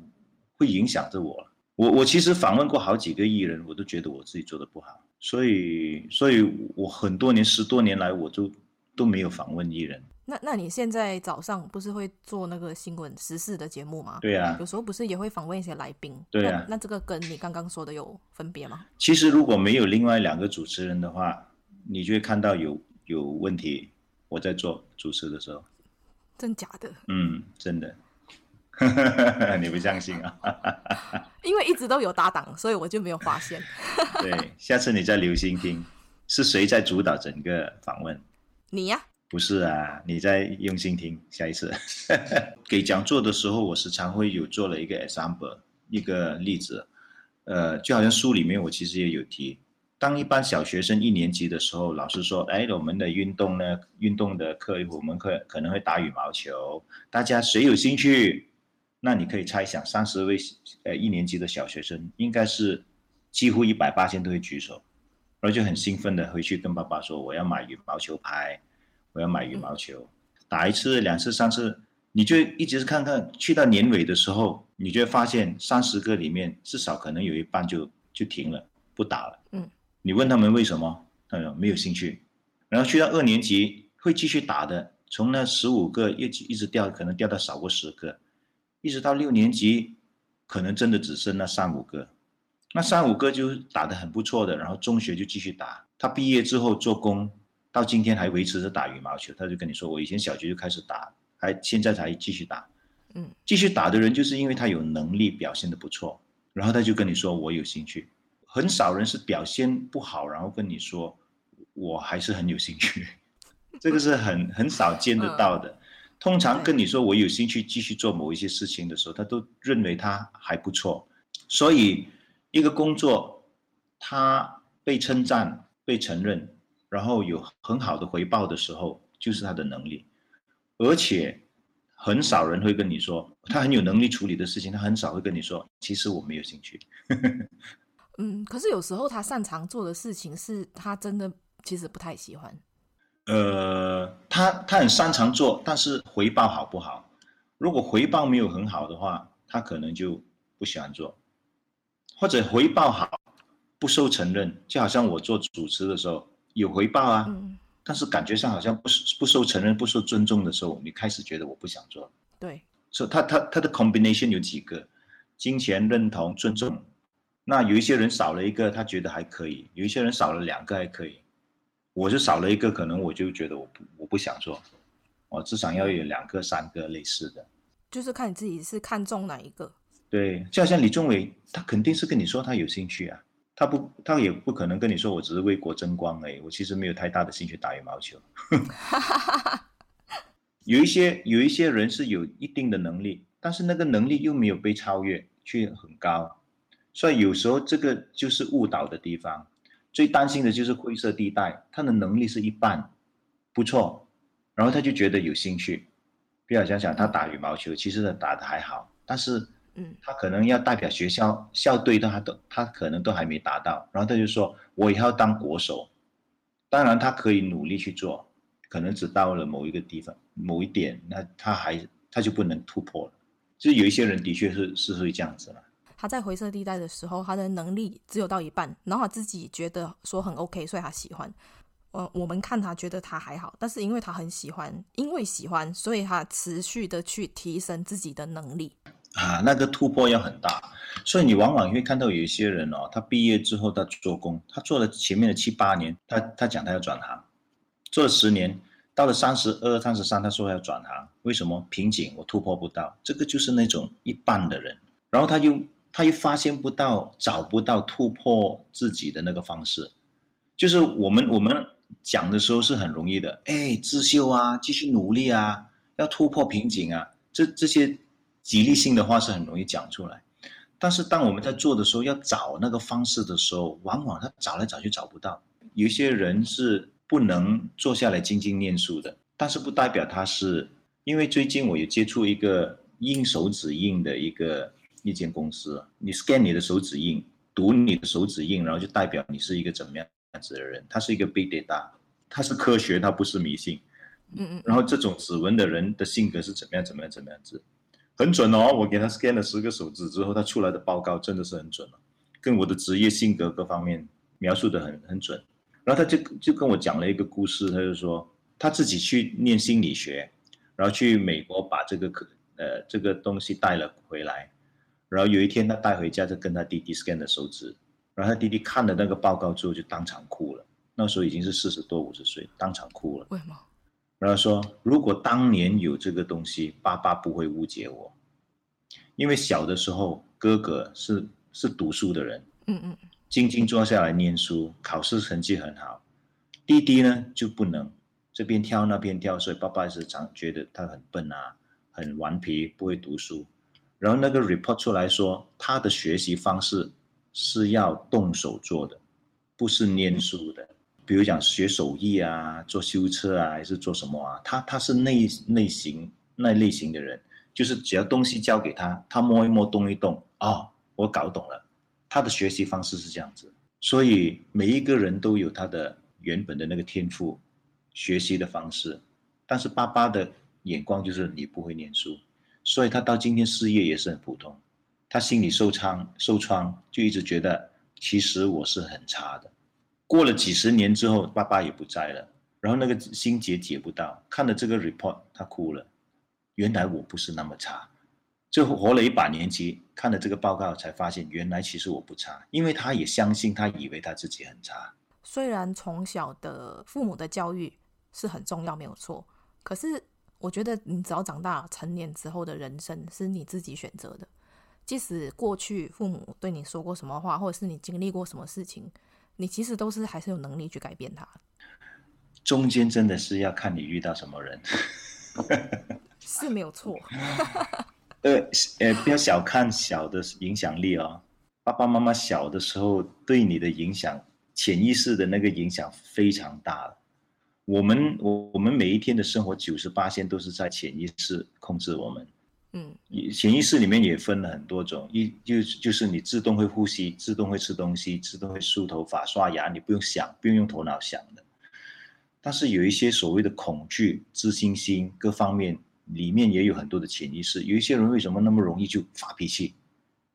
[SPEAKER 3] 会影响着我。我我其实访问过好几个艺人，我都觉得我自己做的不好，所以，所以我很多年十多年来，我就。都没有访问艺人。
[SPEAKER 4] 那那你现在早上不是会做那个新闻时事的节目吗？
[SPEAKER 3] 对啊，
[SPEAKER 4] 有时候不是也会访问一些来宾。
[SPEAKER 3] 对啊，
[SPEAKER 4] 那，那这个跟你刚刚说的有分别吗？
[SPEAKER 3] 其实如果没有另外两个主持人的话，你就会看到有有问题。我在做主持的时候，
[SPEAKER 4] 真假的？
[SPEAKER 3] 嗯，真的。你不相信啊？
[SPEAKER 4] 因为一直都有搭档，所以我就没有发现。
[SPEAKER 3] 对，下次你再留心听，是谁在主导整个访问？
[SPEAKER 4] 你呀、
[SPEAKER 3] 不是啊，你在用心听。下一次 给讲座的时候，我时常会有做了一个 example，一个例子。呃，就好像书里面我其实也有提，当一般小学生一年级的时候，老师说：“哎，我们的运动呢，运动的课，我们可可能会打羽毛球，大家谁有兴趣？”那你可以猜想，三十位呃一年级的小学生，应该是几乎一百八千都会举手。然后就很兴奋的回去跟爸爸说：“我要买羽毛球拍，我要买羽毛球，打一次、两次、三次，你就一直看看，去到年尾的时候，你就会发现三十个里面至少可能有一半就就停了，不打了。嗯，你问他们为什么？他说没有兴趣。然后去到二年级会继续打的，从那十五个一直一直掉，可能掉到少过十个，一直到六年级，可能真的只剩那三五个。那三五个就打得很不错的，然后中学就继续打。他毕业之后做工，到今天还维持着打羽毛球。他就跟你说，我以前小学就开始打，还现在才继续打。嗯，继续打的人就是因为他有能力，表现得不错，然后他就跟你说我有兴趣。很少人是表现不好，然后跟你说我还是很有兴趣，这个是很很少见得到的。通常跟你说我有兴趣继续做某一些事情的时候，他都认为他还不错。所以一个工作，他被称赞、被承认，然后有很好的回报的时候，就是他的能力。而且很少人会跟你说他很有能力处理的事情，他很少会跟你说其实我没有兴趣。
[SPEAKER 4] 嗯，可是有时候他擅长做的事情是他真的其实不太喜欢。
[SPEAKER 3] 呃，他他很擅长做，但是回报好不好？如果回报没有很好的话，他可能就不喜欢做，或者回报好不受承认，就好像我做主持的时候有回报啊，嗯、但是感觉上好像不不受承认、不受尊重的时候，你开始觉得我不想做。
[SPEAKER 4] 对，
[SPEAKER 3] 所以他他他的 combination 有几个：金钱、认同、尊重。那有一些人少了一个，他觉得还可以；有一些人少了两个还可以。我就少了一个，可能我就觉得我不我不想做。我至少要有两个、三个类似的。
[SPEAKER 4] 就是看你自己是看中哪一个。
[SPEAKER 3] 对，就好像李宗伟，他肯定是跟你说他有兴趣啊，他不，他也不可能跟你说我只是为国争光而已。我其实没有太大的兴趣打羽毛球。有一些有一些人是有一定的能力，但是那个能力又没有被超越，却很高。所以有时候这个就是误导的地方，最担心的就是灰色地带，他的能力是一半，不错，然后他就觉得有兴趣。比较想想，他打羽毛球，其实他打的还好，但是，嗯，他可能要代表学校校队，他都他可能都还没达到，然后他就说，我也要当国手。当然他可以努力去做，可能只到了某一个地方某一点，那他还他就不能突破了。就有一些人的确是是会这样子了。
[SPEAKER 4] 他在灰色地带的时候，他的能力只有到一半，然后他自己觉得说很 OK，所以他喜欢。呃，我们看他觉得他还好，但是因为他很喜欢，因为喜欢，所以他持续的去提升自己的能力。
[SPEAKER 3] 啊，那个突破要很大，所以你往往会看到有一些人哦，他毕业之后他做工，他做了前面的七八年，他他讲他要转行，做了十年，到了三十二、三十三，他说要转行，为什么？瓶颈，我突破不到，这个就是那种一半的人，然后他就。他又发现不到、找不到突破自己的那个方式，就是我们我们讲的时候是很容易的，哎，自修啊，继续努力啊，要突破瓶颈啊，这这些激励性的话是很容易讲出来。但是当我们在做的时候，要找那个方式的时候，往往他找来找去找不到。有些人是不能坐下来静静念书的，但是不代表他是，因为最近我有接触一个印手指印的一个。一间公司，你 scan 你的手指印，读你的手指印，然后就代表你是一个怎么样子的人。他是一个 big data，他是科学，他不是迷信。嗯嗯。然后这种指纹的人的性格是怎么样？怎么样？怎么样子？很准哦！我给他 scan 了十个手指之后，他出来的报告真的是很准，跟我的职业性格各方面描述的很很准。然后他就就跟我讲了一个故事，他就说他自己去念心理学，然后去美国把这个科呃这个东西带了回来。然后有一天，他带回家就跟他弟弟 scan 的手指，然后他弟弟看了那个报告之后就当场哭了。那时候已经是四十多五十岁，当场哭了。
[SPEAKER 4] 为什么？
[SPEAKER 3] 然后说，如果当年有这个东西，爸爸不会误解我，因为小的时候哥哥是是读书的人，嗯嗯，静静坐下来念书，考试成绩很好，弟弟呢就不能这边跳那边跳，所以爸爸是常觉得他很笨啊，很顽皮，不会读书。然后那个 report 出来说，他的学习方式是要动手做的，不是念书的。比如讲学手艺啊，做修车啊，还是做什么啊？他他是那类型那类型的人，就是只要东西交给他，他摸一摸，动一动，哦，我搞懂了。他的学习方式是这样子，所以每一个人都有他的原本的那个天赋，学习的方式。但是爸爸的眼光就是你不会念书。所以他到今天事业也是很普通，他心里受创受创，就一直觉得其实我是很差的。过了几十年之后，爸爸也不在了，然后那个心结解不到，看了这个 report，他哭了。原来我不是那么差，最后活了一把年纪，看了这个报告才发现，原来其实我不差，因为他也相信，他以为他自己很差。
[SPEAKER 4] 虽然从小的父母的教育是很重要，没有错，可是我觉得你只要长大成年之后的人生是你自己选择的，即使过去父母对你说过什么话，或者是你经历过什么事情，你其实都是还是有能力去改变它。
[SPEAKER 3] 中间真的是要看你遇到什么人。
[SPEAKER 4] 是没有错，
[SPEAKER 3] 呃呃，不要小看小的影响力哦。爸爸妈妈小的时候对你的影响，潜意识的那个影响非常大。我们我我们每一天的生活九十八线都是在潜意识控制我们。嗯，潜意识里面也分了很多种，一就就是你自动会呼吸，自动会吃东西，自动会梳头发、刷牙，你不用想，不用用头脑想的。但是有一些所谓的恐惧、自信心各方面。里面也有很多的潜意识，有一些人为什么那么容易就发脾气？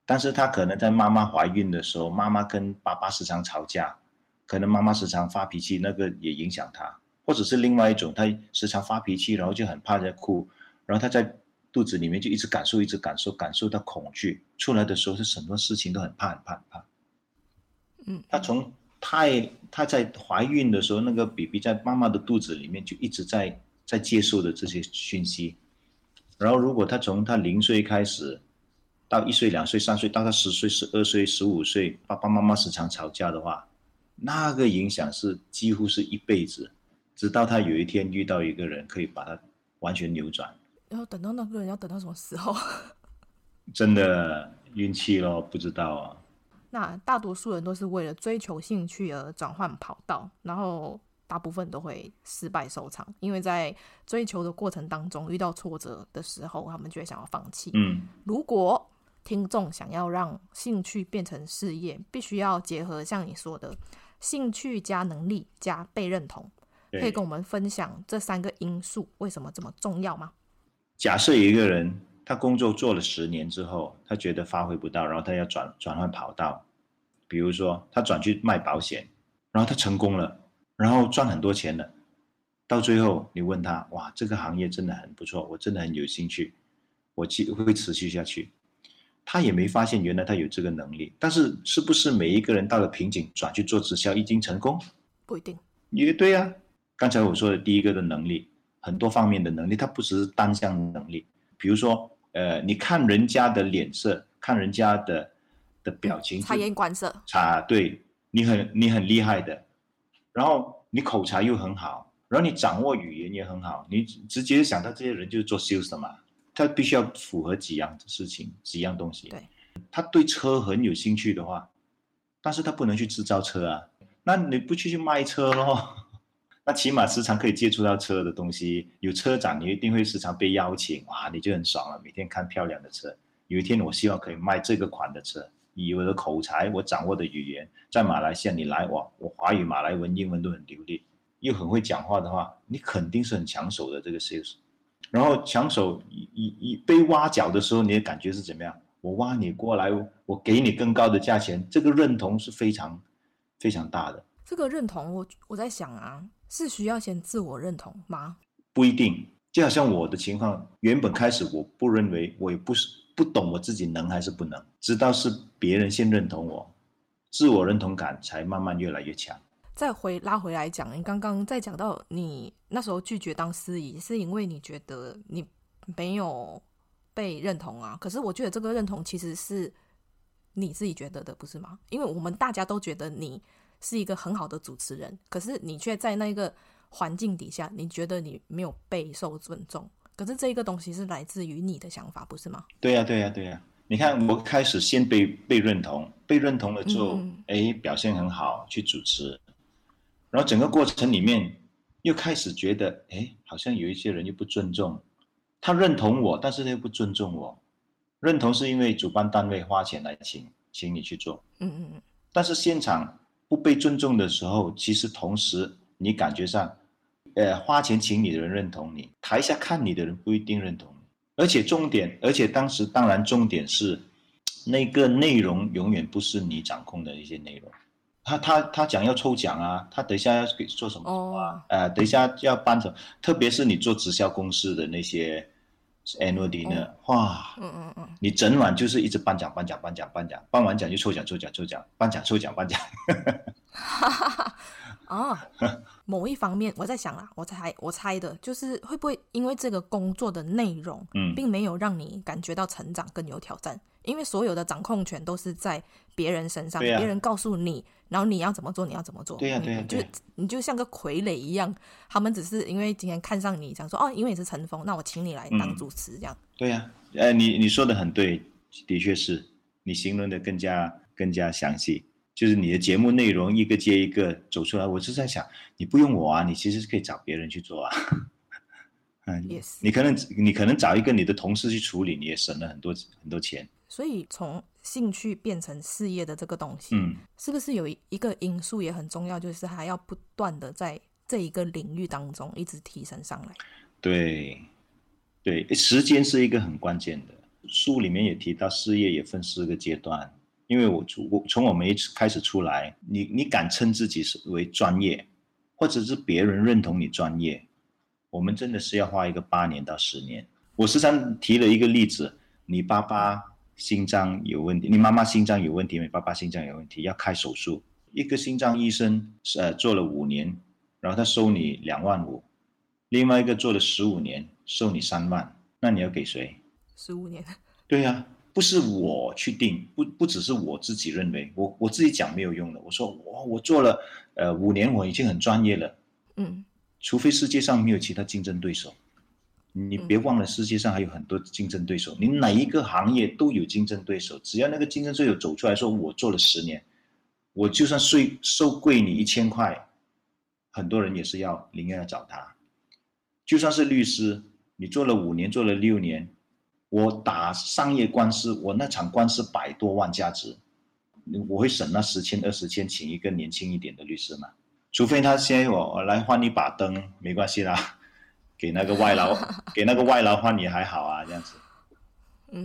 [SPEAKER 3] 但是他可能在妈妈怀孕的时候，妈妈跟爸爸时常吵架，可能妈妈时常发脾气，那个也影响他，或者是另外一种，他时常发脾气，然后就很怕在哭，然后他在肚子里面就一直感受，一直感受，感受到恐惧，出来的时候是什么事情都很怕，很怕，很怕。嗯，他从太他在怀孕的时候，那个 BB 在妈妈的肚子里面就一直在在接受的这些讯息。然后，如果他从他零岁开始，到一岁、两岁、三岁，到他十岁、十二岁、十五岁，爸爸妈妈时常吵架的话，那个影响是几乎是一辈子，直到他有一天遇到一个人，可以把他完全扭转。
[SPEAKER 4] 然后等到那个人要等到什么时候？
[SPEAKER 3] 真的运气咯，不知道啊。
[SPEAKER 4] 那大多数人都是为了追求兴趣而转换跑道，然后。大部分都会失败收场，因为在追求的过程当中遇到挫折的时候，他们就会想要放弃。嗯，如果听众想要让兴趣变成事业，必须要结合像你说的兴趣加能力加被认同，可以跟我们分享这三个因素为什么这么重要吗？
[SPEAKER 3] 假设一个人他工作做了十年之后，他觉得发挥不到，然后他要转转换跑道，比如说他转去卖保险，然后他成功了。然后赚很多钱了，到最后你问他，哇，这个行业真的很不错，我真的很有兴趣，我继会持续下去。他也没发现原来他有这个能力，但是是不是每一个人到了瓶颈转去做直销已经成功？
[SPEAKER 4] 不一定。
[SPEAKER 3] 也对呀，刚才我说的第一个的能力，很多方面的能力，它不只是单项能力。比如说，呃，你看人家的脸色，看人家的的表情，
[SPEAKER 4] 察言观色，
[SPEAKER 3] 察，对，你很你很厉害的。然后你口才又很好，然后你掌握语言也很好，你直接想到这些人就是做 sales 的嘛，他必须要符合几样事情，几样东西。对，他对车很有兴趣的话，但是他不能去制造车啊，那你不去去卖车咯？那起码时常可以接触到车的东西，有车展你一定会时常被邀请，哇，你就很爽了，每天看漂亮的车。有一天我希望可以卖这个款的车。以我的口才，我掌握的语言，在马来西亚你来我，我华语、马来文、英文都很流利，又很会讲话的话，你肯定是很抢手的这个 sales。然后抢手，一一被挖角的时候，你的感觉是怎么样？我挖你过来，我给你更高的价钱，这个认同是非常非常大的。
[SPEAKER 4] 这个认同，我我在想啊，是需要先自我认同吗？
[SPEAKER 3] 不一定，就好像我的情况，原本开始我不认为，我也不是。不懂我自己能还是不能，直到是别人先认同我，自我认同感才慢慢越来越强。
[SPEAKER 4] 再回拉回来讲，你刚刚在讲到你那时候拒绝当司仪，是因为你觉得你没有被认同啊？可是我觉得这个认同其实是你自己觉得的，不是吗？因为我们大家都觉得你是一个很好的主持人，可是你却在那个环境底下，你觉得你没有备受尊重。可是这一个东西是来自于你的想法，不是吗？
[SPEAKER 3] 对呀、啊，对呀、啊，对呀、啊。你看，我开始先被被认同，被认同了之后，哎、嗯，表现很好，去主持，然后整个过程里面又开始觉得，哎，好像有一些人又不尊重。他认同我，但是他又不尊重我。认同是因为主办单位花钱来请，请你去做。嗯嗯嗯。但是现场不被尊重的时候，其实同时你感觉上。呃，花钱请你的人认同你，台下看你的人不一定认同你，而且重点，而且当时当然重点是，那个内容永远不是你掌控的一些内容。他他他讲要抽奖啊，他等一下要给做什么啊？哦、呃，等一下要搬走，特别是你做直销公司的那些 annual dinner，哇，嗯嗯嗯，你整晚就是一直颁奖颁奖颁奖颁奖，颁完奖就抽奖抽奖抽奖，颁奖抽奖颁奖。哈 哈哈。
[SPEAKER 4] 啊，某一方面我在想啦，我猜我猜的就是会不会因为这个工作的内容，嗯，并没有让你感觉到成长更有挑战，因为所有的掌控权都是在别人身上，别人告诉你，然后你要怎么做，你要怎么做，
[SPEAKER 3] 对呀对呀，
[SPEAKER 4] 就你就像个傀儡一样，他们只是因为今天看上你，想说哦，因为你是陈峰，那我请你来当主持这样。
[SPEAKER 3] 对呀，呃，你你说的很对，的确是。你形容的更加更加详细。就是你的节目内容一个接一个走出来，我是在想，你不用我啊，你其实是可以找别人去做啊。嗯，Yes. 你可能你可能找一个你的同事去处理，你也省了很多很多钱。
[SPEAKER 4] 所以从兴趣变成事业的这个东西，嗯，是不是有一个因素也很重要，就是还要不断的在这一个领域当中一直提升上来？
[SPEAKER 3] 对，对，时间是一个很关键的。书里面也提到，事业也分四个阶段。因为我从我从我们一开始出来，你你敢称自己是为专业，或者是别人认同你专业，我们真的是要花一个八年到十年。我时常提了一个例子，你爸爸心脏有问题，你妈妈心脏有问题，你爸爸心脏有问题，要开手术，一个心脏医生呃做了五年，然后他收你两万五，另外一个做了十五年，收你三万，那你要给谁？
[SPEAKER 4] 十五年。
[SPEAKER 3] 对呀、啊。不是我去定，不不只是我自己认为，我我自己讲没有用的。我说我我做了呃五年，我已经很专业了。嗯，除非世界上没有其他竞争对手，你别忘了世界上还有很多竞争对手。你哪一个行业都有竞争对手，只要那个竞争对手走出来说我做了十年，我就算税收贵你一千块，很多人也是要宁愿要找他。就算是律师，你做了五年，做了六年。我打商业官司，我那场官司百多万价值，我会省那十千二十千，请一个年轻一点的律师嘛？除非他先我我来换一把灯，没关系啦，给那个外劳 给那个外劳换也还好啊，这样子。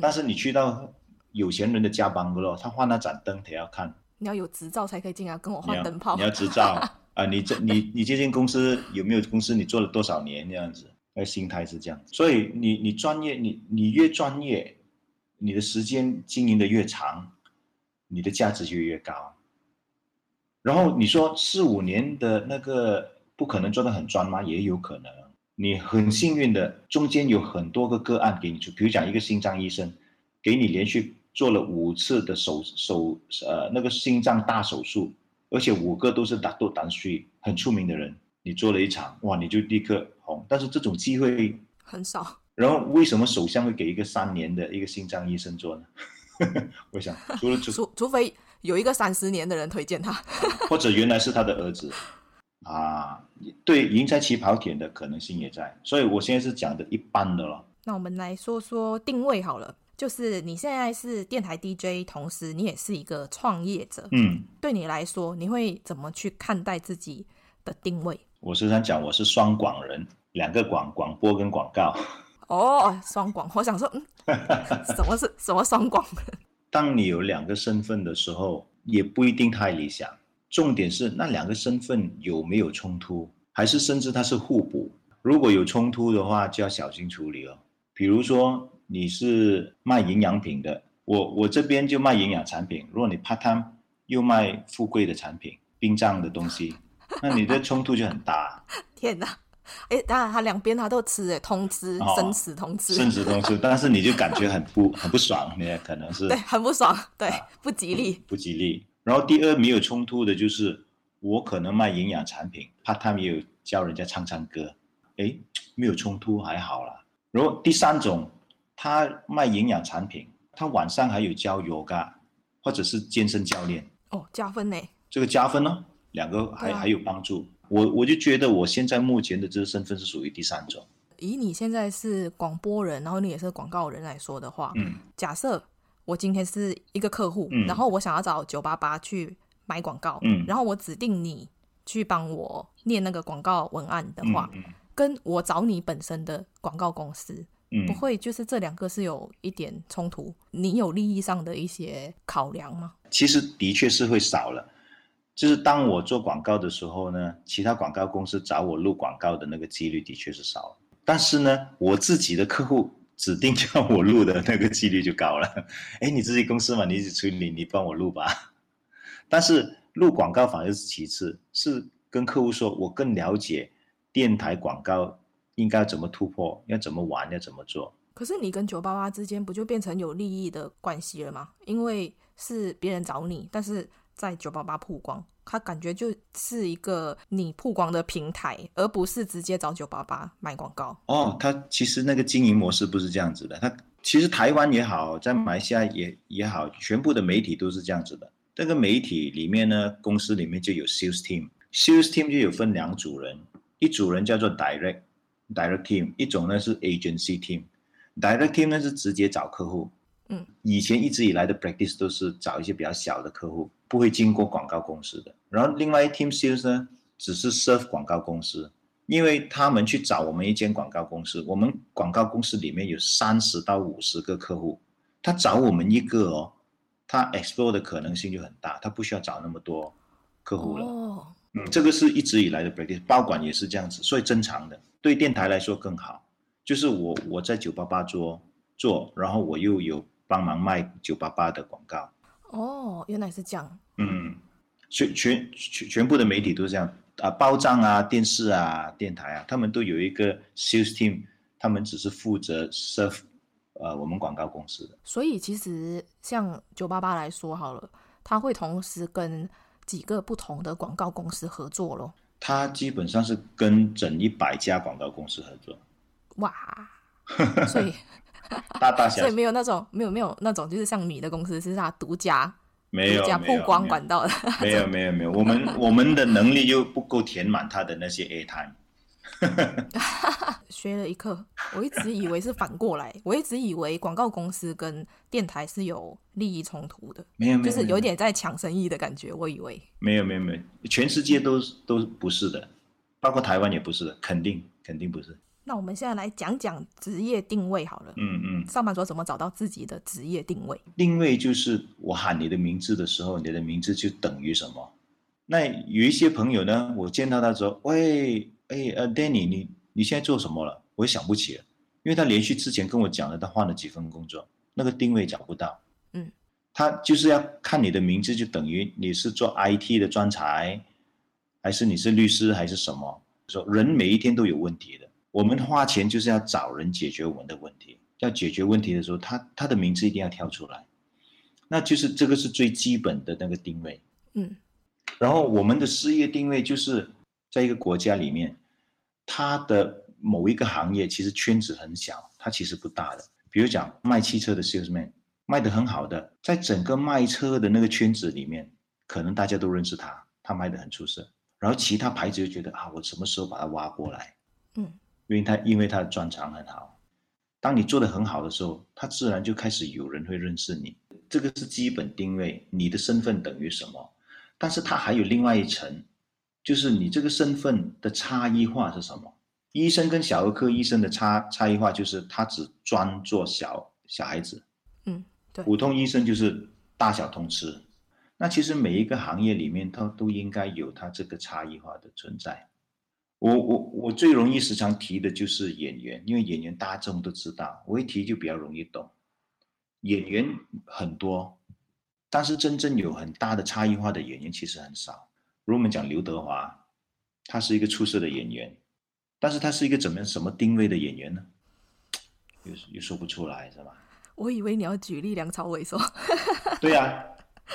[SPEAKER 3] 但是你去到有钱人的家邦咯，他换那盏灯，他要看。
[SPEAKER 4] 你要有执照才可以进来跟我换灯泡。
[SPEAKER 3] 你要执照 啊？你这你你这间公司有没有公司？你做了多少年这样子？那心态是这样，所以你你专业，你你越专业，你的时间经营的越长，你的价值就越高。然后你说四五年的那个不可能做得很专吗？也有可能。你很幸运的，中间有很多个个案给你做，比如讲一个心脏医生，给你连续做了五次的手手呃那个心脏大手术，而且五个都是打斗胆水很出名的人。你做了一场，哇，你就立刻红。但是这种机会
[SPEAKER 4] 很少。
[SPEAKER 3] 然后为什么首相会给一个三年的一个心脏医生做呢？我想，除了
[SPEAKER 4] 除除非有一个三十年的人推荐他，
[SPEAKER 3] 或者原来是他的儿子啊，对，赢在起跑点的可能性也在。所以我现在是讲的一般的了。
[SPEAKER 4] 那我们来说说定位好了，就是你现在是电台 DJ，同时你也是一个创业者。嗯，对你来说，你会怎么去看待自己的定位？
[SPEAKER 3] 我时常讲，我是双广人，两个广，广播跟广告。
[SPEAKER 4] 哦，双广，我想说，嗯，什么是什么双广？
[SPEAKER 3] 当你有两个身份的时候，也不一定太理想。重点是那两个身份有没有冲突，还是甚至它是互补？如果有冲突的话，就要小心处理了。比如说你是卖营养品的，我我这边就卖营养产品。如果你 part time 又卖富贵的产品，殡葬的东西。那你的冲突就很大。
[SPEAKER 4] 天哪！哎，当然他两边他都吃，哎，通吃，生死通吃，
[SPEAKER 3] 生死通吃。但是你就感觉很不很不爽，你也可能是
[SPEAKER 4] 对，很不爽，对，啊、不吉利，
[SPEAKER 3] 不吉利。然后第二没有冲突的就是我可能卖营养产品，怕他们也有教人家唱唱歌，哎，没有冲突还好啦。然后第三种，他卖营养产品，他晚上还有教 yoga 或者是健身教练，
[SPEAKER 4] 哦，加分呢。
[SPEAKER 3] 这个加分呢？两个还、啊、还有帮助，我我就觉得我现在目前的这个身份是属于第三种。
[SPEAKER 4] 以你现在是广播人，然后你也是广告人来说的话，嗯，假设我今天是一个客户，嗯、然后我想要找九八八去买广告，嗯，然后我指定你去帮我念那个广告文案的话，嗯嗯、跟我找你本身的广告公司，嗯，不会就是这两个是有一点冲突？你有利益上的一些考量吗？
[SPEAKER 3] 其实的确是会少了。就是当我做广告的时候呢，其他广告公司找我录广告的那个几率的确是少，但是呢，我自己的客户指定叫我录的那个几率就高了。哎，你自己公司嘛，你一直处理，你帮我录吧。但是录广告反而是其次，是跟客户说我更了解电台广告应该怎么突破，要怎么玩，要怎么做。
[SPEAKER 4] 可是你跟九八八之间不就变成有利益的关系了吗？因为是别人找你，但是在九八八曝光，他感觉就是一个你曝光的平台，而不是直接找九八八买广告。
[SPEAKER 3] 哦，他其实那个经营模式不是这样子的。他其实台湾也好，在马来西亚也也好，全部的媒体都是这样子的。这个媒体里面呢，公司里面就有 sales team，sales team 就有分两组人，一组人叫做 direct direct team，一种呢是 agency team。Direct team 呢是直接找客户，嗯，以前一直以来的 practice 都是找一些比较小的客户，不会经过广告公司的。然后另外一 team sales 呢，只是 serve 广告公司，因为他们去找我们一间广告公司，我们广告公司里面有三十到五十个客户，他找我们一个哦，他 explore 的可能性就很大，他不需要找那么多客户了。哦，嗯，这个是一直以来的 practice，包管也是这样子，所以正常的，对电台来说更好。就是我我在九八八做做，然后我又有帮忙卖九八八的广告。
[SPEAKER 4] 哦，原来是这样。
[SPEAKER 3] 嗯，全全全全部的媒体都是这样啊，报章啊、电视啊、电台啊，他们都有一个 sales team，他们只是负责 serve 呃我们广告公司的。
[SPEAKER 4] 所以其实像九八八来说好了，他会同时跟几个不同的广告公司合作咯。
[SPEAKER 3] 他基本上是跟整一百家广告公司合作。
[SPEAKER 4] 哇，所以
[SPEAKER 3] 大大小小，
[SPEAKER 4] 所以没有那种没有没有那种，就是像你的公司是他独家，
[SPEAKER 3] 没有
[SPEAKER 4] 独家曝光管道的，
[SPEAKER 3] 没有没有没有，我们我们的能力又不够填满他的那些 airtime。
[SPEAKER 4] 学了一课，我一直以为是反过来，我一直以为广告公司跟电台是有利益冲突的，
[SPEAKER 3] 没有没有，
[SPEAKER 4] 就是有点在抢生意的感觉，我以为。
[SPEAKER 3] 没有没有没有，全世界都都不是的，包括台湾也不是的，肯定肯定不是。
[SPEAKER 4] 那我们现在来讲讲职业定位好了。
[SPEAKER 3] 嗯嗯，
[SPEAKER 4] 上班族怎么找到自己的职业定位？
[SPEAKER 3] 定位就是我喊你的名字的时候，你的名字就等于什么？那有一些朋友呢，我见到他说：“喂，哎，呃，Danny，你你现在做什么了？”我也想不起了，因为他连续之前跟我讲了，他换了几份工作，那个定位找不到。
[SPEAKER 4] 嗯，
[SPEAKER 3] 他就是要看你的名字，就等于你是做 IT 的专才，还是你是律师，还是什么？说人每一天都有问题的。我们花钱就是要找人解决我们的问题，要解决问题的时候，他他的名字一定要跳出来，那就是这个是最基本的那个定位。
[SPEAKER 4] 嗯，
[SPEAKER 3] 然后我们的事业定位就是在一个国家里面，它的某一个行业其实圈子很小，它其实不大的。比如讲卖汽车的 salesman，卖得很好的，在整个卖车的那个圈子里面，可能大家都认识他，他卖得很出色。然后其他牌子就觉得啊，我什么时候把他挖过来？
[SPEAKER 4] 嗯。
[SPEAKER 3] 因为他因为他的专长很好，当你做的很好的时候，他自然就开始有人会认识你。这个是基本定位，你的身份等于什么？但是他还有另外一层，就是你这个身份的差异化是什么？医生跟小儿科医生的差差异化就是他只专做小小孩子，
[SPEAKER 4] 嗯，对。
[SPEAKER 3] 普通医生就是大小通吃。那其实每一个行业里面，它都应该有它这个差异化的存在。我我我最容易时常提的就是演员，因为演员大众都知道，我一提就比较容易懂。演员很多，但是真正有很大的差异化的演员其实很少。如果我们讲刘德华，他是一个出色的演员，但是他是一个怎么样什么定位的演员呢？又又说不出来，是吧？
[SPEAKER 4] 我以为你要举例梁朝伟说。
[SPEAKER 3] 对呀，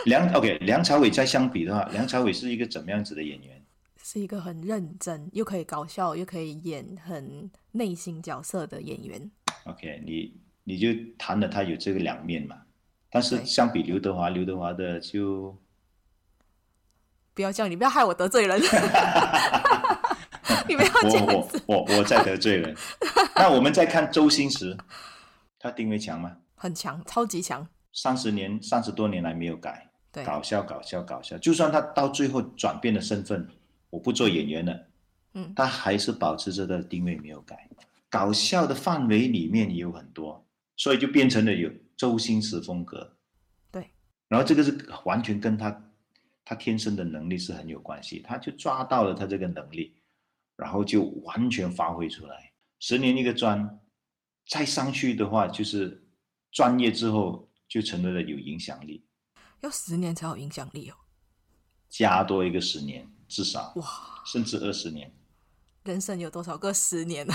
[SPEAKER 3] 梁 OK，梁朝伟再相比的话，梁朝伟是一个怎么样子的演员？
[SPEAKER 4] 是一个很认真，又可以搞笑，又可以演很内心角色的演员。
[SPEAKER 3] OK，你你就谈了他有这个两面嘛，但是相比刘德华，刘德华的就
[SPEAKER 4] 不要这样，你不要害我得罪人。你不要这样
[SPEAKER 3] 我我我我在得罪人。那我们再看周星驰，他定位强吗？
[SPEAKER 4] 很强，超级强。
[SPEAKER 3] 三十年三十多年来没有改，
[SPEAKER 4] 对，
[SPEAKER 3] 搞笑搞笑搞笑，就算他到最后转变了身份。我不做演员了，
[SPEAKER 4] 嗯，
[SPEAKER 3] 他还是保持着的定位没有改。搞笑的范围里面也有很多，所以就变成了有周星驰风格。
[SPEAKER 4] 对，
[SPEAKER 3] 然后这个是完全跟他他天生的能力是很有关系，他就抓到了他这个能力，然后就完全发挥出来。十年一个专，再上去的话就是专业之后就成为了有影响力。
[SPEAKER 4] 要十年才有影响力哦，
[SPEAKER 3] 加多一个十年至少
[SPEAKER 4] 哇，
[SPEAKER 3] 甚至二十年。
[SPEAKER 4] 人生有多少个十年呢？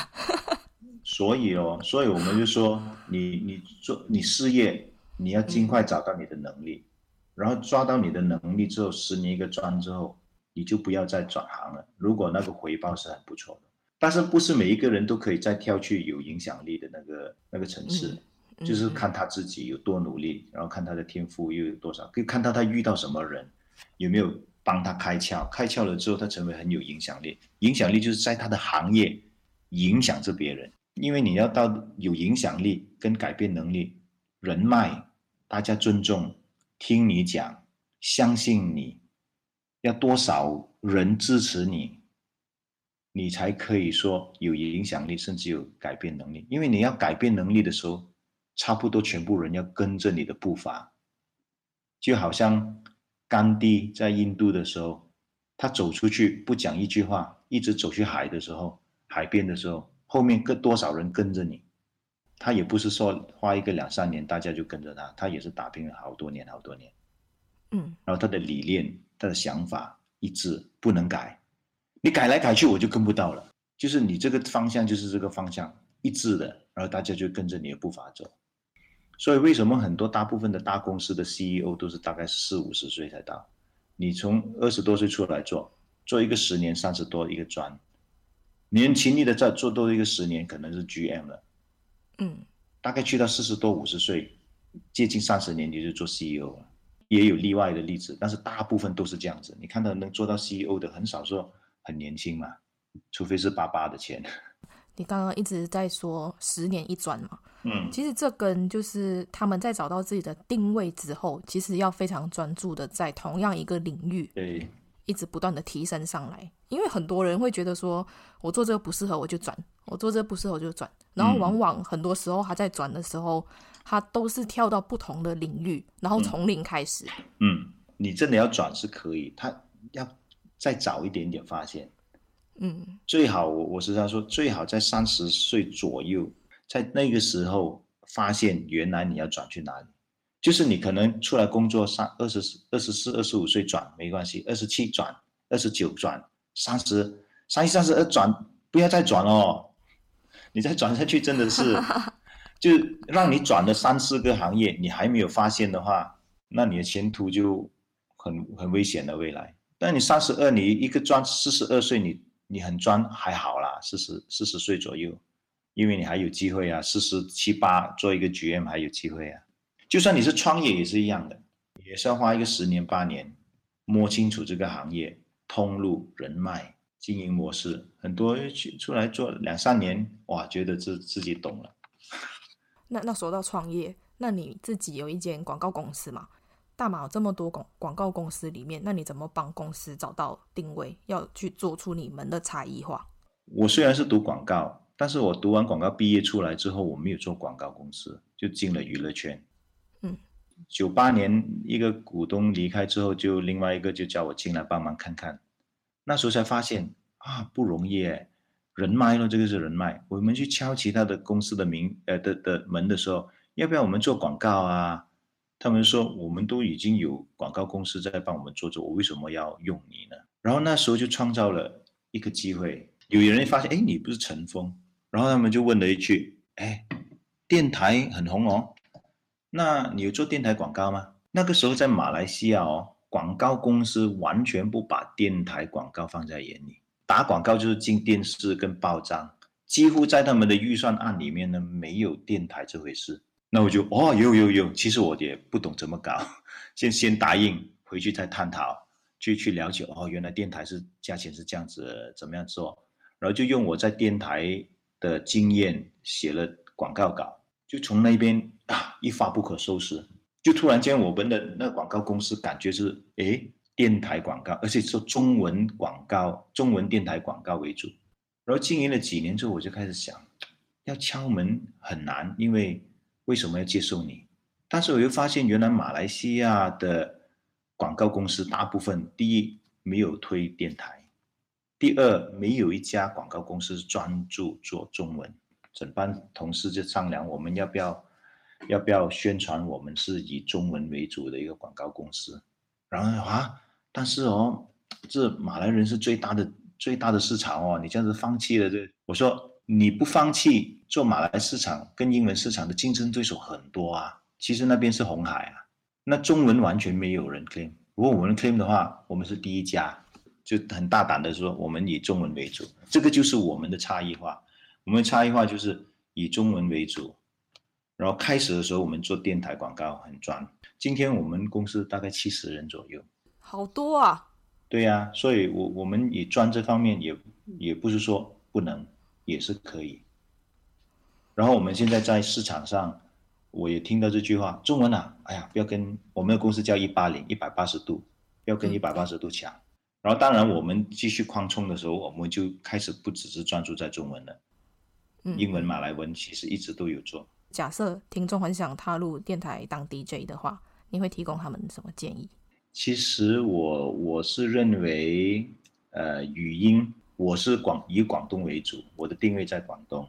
[SPEAKER 3] 所以哦，所以我们就说，你你做你事业，你要尽快找到你的能力，嗯、然后抓到你的能力之后，十年一个专之后，你就不要再转行了。如果那个回报是很不错的，但是不是每一个人都可以再跳去有影响力的那个那个层次，就是看他自己有多努力，然后看他的天赋又有多少，可以看到他遇到什么人，有没有帮他开窍，开窍了之后，他成为很有影响力，影响力就是在他的行业影响着别人。因为你要到有影响力跟改变能力，人脉，大家尊重，听你讲，相信你，要多少人支持你，你才可以说有影响力，甚至有改变能力。因为你要改变能力的时候，差不多全部人要跟着你的步伐，就好像甘地在印度的时候，他走出去不讲一句话，一直走去海的时候，海边的时候。后面跟多少人跟着你，他也不是说花一个两三年大家就跟着他，他也是打拼了好多年好多年，
[SPEAKER 4] 嗯，然
[SPEAKER 3] 后他的理念、他的想法一致，不能改，你改来改去我就跟不到了，就是你这个方向就是这个方向一致的，然后大家就跟着你的步伐走。所以为什么很多大部分的大公司的 CEO 都是大概四五十岁才到？你从二十多岁出来做，做一个十年三十多一个专。年轻力的再做多一个十年，可能是 GM 了，
[SPEAKER 4] 嗯，
[SPEAKER 3] 大概去到四十多五十岁，接近三十年你就做 CEO 了，也有例外的例子，但是大部分都是这样子。你看到能做到 CEO 的很少说很年轻嘛，除非是爸爸的钱。
[SPEAKER 4] 你刚刚一直在说十年一转嘛，
[SPEAKER 3] 嗯，
[SPEAKER 4] 其实这跟就是他们在找到自己的定位之后，其实要非常专注的在同样一个领域，
[SPEAKER 3] 对。
[SPEAKER 4] 一直不断的提升上来，因为很多人会觉得说，我做这个不适合我就转，我做这个不适合我就转，然后往往很多时候他在转的时候，他都是跳到不同的领域，然后从零开始。
[SPEAKER 3] 嗯，嗯，你真的要转是可以，他要再早一点点发现。
[SPEAKER 4] 嗯，
[SPEAKER 3] 最好我我时常说，最好在三十岁左右，在那个时候发现原来你要转去哪里。就是你可能出来工作三二十四、二十四、二十五岁转没关系，二十七转、二十九转、三十、三十、三十二转，不要再转哦。你再转下去真的是，就让你转了三四个行业，你还没有发现的话，那你的前途就很很危险的未来。但你三十二，你一个专四十二岁，你你很专还好啦，四十四十岁左右，因为你还有机会啊，四十七八做一个 GM 还有机会啊。就算你是创业也是一样的，也是要花一个十年八年摸清楚这个行业通路、人脉、经营模式。很多去出来做两三年，哇，觉得自自己懂了。
[SPEAKER 4] 那那说到创业，那你自己有一间广告公司嘛？大马有这么多广广告公司里面，那你怎么帮公司找到定位，要去做出你们的差异化？
[SPEAKER 3] 我虽然是读广告，但是我读完广告毕业出来之后，我没有做广告公司，就进了娱乐圈。
[SPEAKER 4] 嗯，
[SPEAKER 3] 九八年一个股东离开之后，就另外一个就叫我进来帮忙看看。那时候才发现啊，不容易哎，人脉咯，这个是人脉。我们去敲其他的公司的名呃的的门的时候，要不要我们做广告啊？他们说我们都已经有广告公司在帮我们做做，我为什么要用你呢？然后那时候就创造了一个机会，有人发现哎，你不是陈峰，然后他们就问了一句，哎，电台很红哦。那你有做电台广告吗？那个时候在马来西亚哦，广告公司完全不把电台广告放在眼里，打广告就是进电视跟报章，几乎在他们的预算案里面呢，没有电台这回事。那我就哦，有有有，其实我也不懂怎么搞，先先答应，回去再探讨，去去了解哦，原来电台是价钱是这样子，怎么样做，然后就用我在电台的经验写了广告稿。就从那边啊，一发不可收拾，就突然间我们的那广告公司感觉是，诶，电台广告，而且是中文广告，中文电台广告为主。然后经营了几年之后，我就开始想，要敲门很难，因为为什么要接受你？但是我又发现，原来马来西亚的广告公司大部分第一没有推电台，第二没有一家广告公司专注做中文。整班同事就商量，我们要不要要不要宣传我们是以中文为主的一个广告公司？然后啊，但是哦，这马来人是最大的最大的市场哦，你这样子放弃了这，我说你不放弃做马来市场跟英文市场的竞争对手很多啊，其实那边是红海啊，那中文完全没有人 claim，如果我们 claim 的话，我们是第一家，就很大胆的说我们以中文为主，这个就是我们的差异化。我们差异化就是以中文为主，然后开始的时候我们做电台广告很赚。今天我们公司大概七十人左右，
[SPEAKER 4] 好多啊。
[SPEAKER 3] 对呀、啊，所以我我们以赚这方面也也不是说不能，也是可以。然后我们现在在市场上，我也听到这句话：中文啊，哎呀，不要跟我们的公司叫一八零一百八十度，不要跟一百八十度抢。嗯、然后当然我们继续扩充的时候，我们就开始不只是专注在中文了。英文、马来文其实一直都有做。
[SPEAKER 4] 假设听众很想踏入电台当 DJ 的话，你会提供他们什么建议？
[SPEAKER 3] 其实我我是认为，呃，语音我是广以广东为主，我的定位在广东，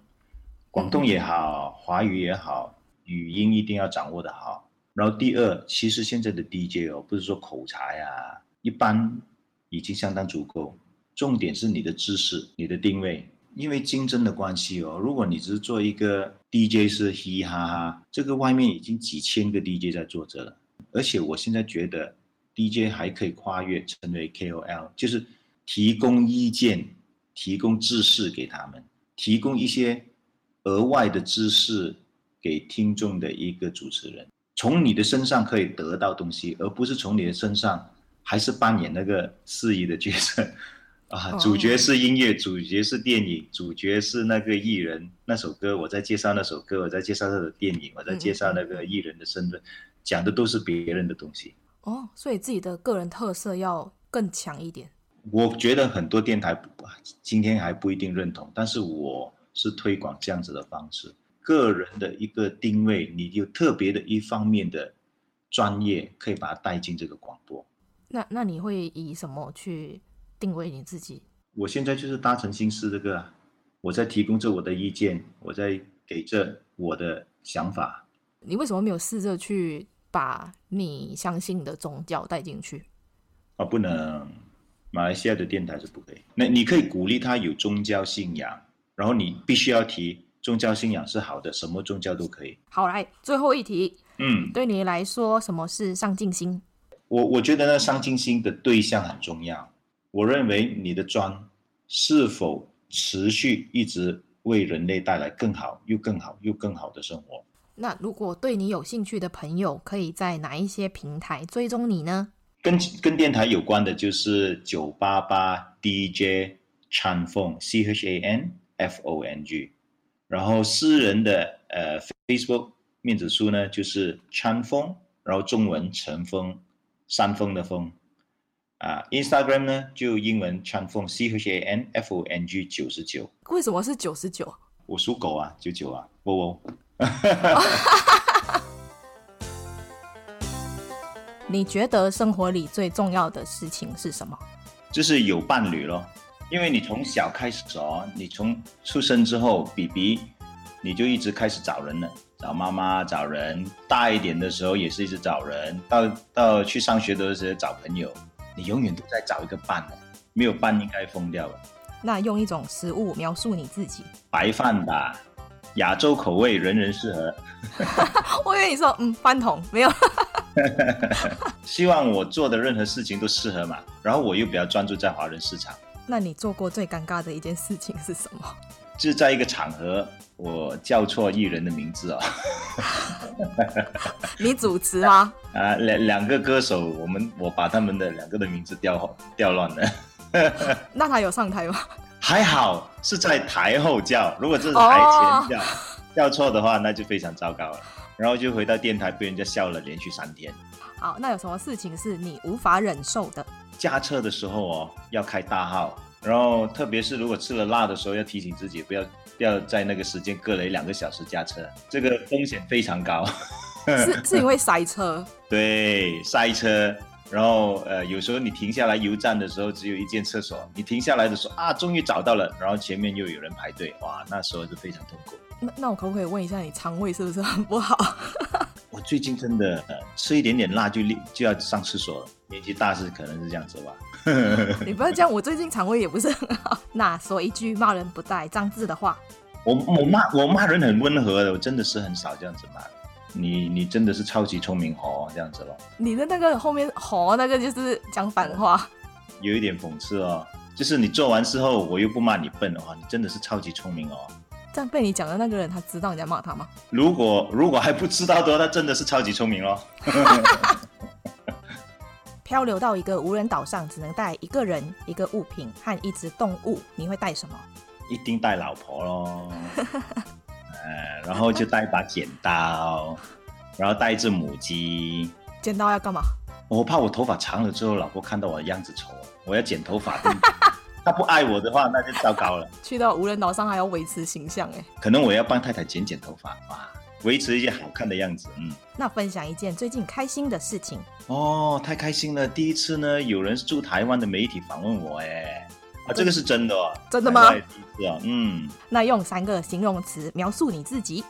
[SPEAKER 3] 广东也好，华语也好，语音一定要掌握的好。然后第二，其实现在的 DJ 哦，不是说口才啊，一般已经相当足够，重点是你的知识，你的定位。因为竞争的关系哦，如果你只是做一个 DJ 是嘻嘻哈哈，这个外面已经几千个 DJ 在做着了。而且我现在觉得 DJ 还可以跨越成为 KOL，就是提供意见、提供知识给他们，提供一些额外的知识给听众的一个主持人，从你的身上可以得到东西，而不是从你的身上还是扮演那个司仪的角色。啊，主角是音乐，主角是电影，主角是那个艺人，那首歌我在介绍那首歌，我在介绍他的电影，我在介绍那个艺人的身份，讲的都是别人的东西。
[SPEAKER 4] 哦，所以自己的个人特色要更强一点。
[SPEAKER 3] 我觉得很多电台今天还不一定认同，但是我是推广这样子的方式，个人的一个定位，你有特别的一方面的专业，可以把它带进这个广播。
[SPEAKER 4] 那那你会以什么去？定位你自己，
[SPEAKER 3] 我现在就是大乘心思这个，我在提供着我的意见，我在给着我的想法。
[SPEAKER 4] 你为什么没有试着去把你相信的宗教带进去？
[SPEAKER 3] 啊，不能，马来西亚的电台是不可以。那你可以鼓励他有宗教信仰，然后你必须要提宗教信仰是好的，什么宗教都可以。
[SPEAKER 4] 好，来最后一题，
[SPEAKER 3] 嗯，
[SPEAKER 4] 对你来说，什么是上进心？
[SPEAKER 3] 我我觉得呢，上进心的对象很重要。我认为你的专是否持续一直为人类带来更好又更好又更好的生活？
[SPEAKER 4] 那如果对你有兴趣的朋友，可以在哪一些平台追踪你呢？
[SPEAKER 3] 跟跟电台有关的就是九八八 DJ Chan Fong C H A N F O N G，然后私人的呃 Facebook 面子书呢就是 Chan Fong，然后中文陈峰，山峰的峰。啊，Instagram 呢就英文 Chan Fong C H A N F O N G 九十九。为什么是九十九？我属狗啊，九九啊，喔喔。
[SPEAKER 4] 你觉得生活里最重要的事情是什么？
[SPEAKER 3] 就是有伴侣咯，因为你从小开始哦，你从出生之后，BB，你就一直开始找人了，找妈妈，找人。大一点的时候也是一直找人，到到去上学的时候找朋友。你永远都在找一个伴的，没有伴应该疯掉了。
[SPEAKER 4] 那用一种食物描述你自己？
[SPEAKER 3] 白饭吧，亚洲口味，人人适合。
[SPEAKER 4] 我以为你说嗯，饭桶没有。
[SPEAKER 3] 希望我做的任何事情都适合嘛，然后我又比较专注在华人市场。
[SPEAKER 4] 那你做过最尴尬的一件事情是什么？
[SPEAKER 3] 就是在一个场合，我叫错艺人的名字哦。
[SPEAKER 4] 你主持吗？
[SPEAKER 3] 啊，两两个歌手，我们我把他们的两个的名字调调乱了。
[SPEAKER 4] 那他有上台吗？
[SPEAKER 3] 还好是在台后叫，如果这是台前叫，叫、oh. 错的话，那就非常糟糕了。然后就回到电台被人家笑了，连续三天。
[SPEAKER 4] 好，那有什么事情是你无法忍受的？
[SPEAKER 3] 驾车的时候哦，要开大号。然后，特别是如果吃了辣的时候，要提醒自己不要不要在那个时间隔了一两个小时驾车，这个风险非常高。
[SPEAKER 4] 是是因为塞车？
[SPEAKER 3] 对，塞车，然后呃，有时候你停下来油站的时候，只有一间厕所，你停下来的时候啊，终于找到了，然后前面又有人排队，哇，那时候就非常痛苦。
[SPEAKER 4] 那那我可不可以问一下，你肠胃是不是很不好？
[SPEAKER 3] 我最近真的、呃、吃一点点辣就就要上厕所了，年纪大是可能是这样子吧。
[SPEAKER 4] 你不要这样，我最近肠胃也不是很好。那说一句骂人不带脏字的话。
[SPEAKER 3] 我我骂我骂人很温和的，我真的是很少这样子骂。你你真的是超级聪明哦，这样子咯。
[SPEAKER 4] 你的那个后面“哦”那个就是讲反话，
[SPEAKER 3] 有一点讽刺哦。就是你做完之后，我又不骂你笨的话，你真的是超级聪明哦。
[SPEAKER 4] 这样被你讲的那个人，他知道你在骂他吗？
[SPEAKER 3] 如果如果还不知道的话，他真的是超级聪明哦。
[SPEAKER 4] 漂流到一个无人岛上，只能带一个人、一个物品和一只动物，你会带什么？
[SPEAKER 3] 一定带老婆喽。呃，然后就带一把剪刀，然后带一只母鸡。
[SPEAKER 4] 剪刀要干嘛？
[SPEAKER 3] 我怕我头发长了之后，老婆看到我的样子丑，我要剪头发。他不爱我的话，那就糟糕了。
[SPEAKER 4] 去到无人岛上还要维持形象哎，
[SPEAKER 3] 可能我要帮太太剪剪头发吧，维持一些好看的样子。嗯，
[SPEAKER 4] 那分享一件最近开心的事情
[SPEAKER 3] 哦，太开心了！第一次呢，有人是驻台湾的媒体访问我哎，啊，这个是真的哦，
[SPEAKER 4] 真的吗？
[SPEAKER 3] 是啊，嗯。
[SPEAKER 4] 那用三个形容词描述你自己。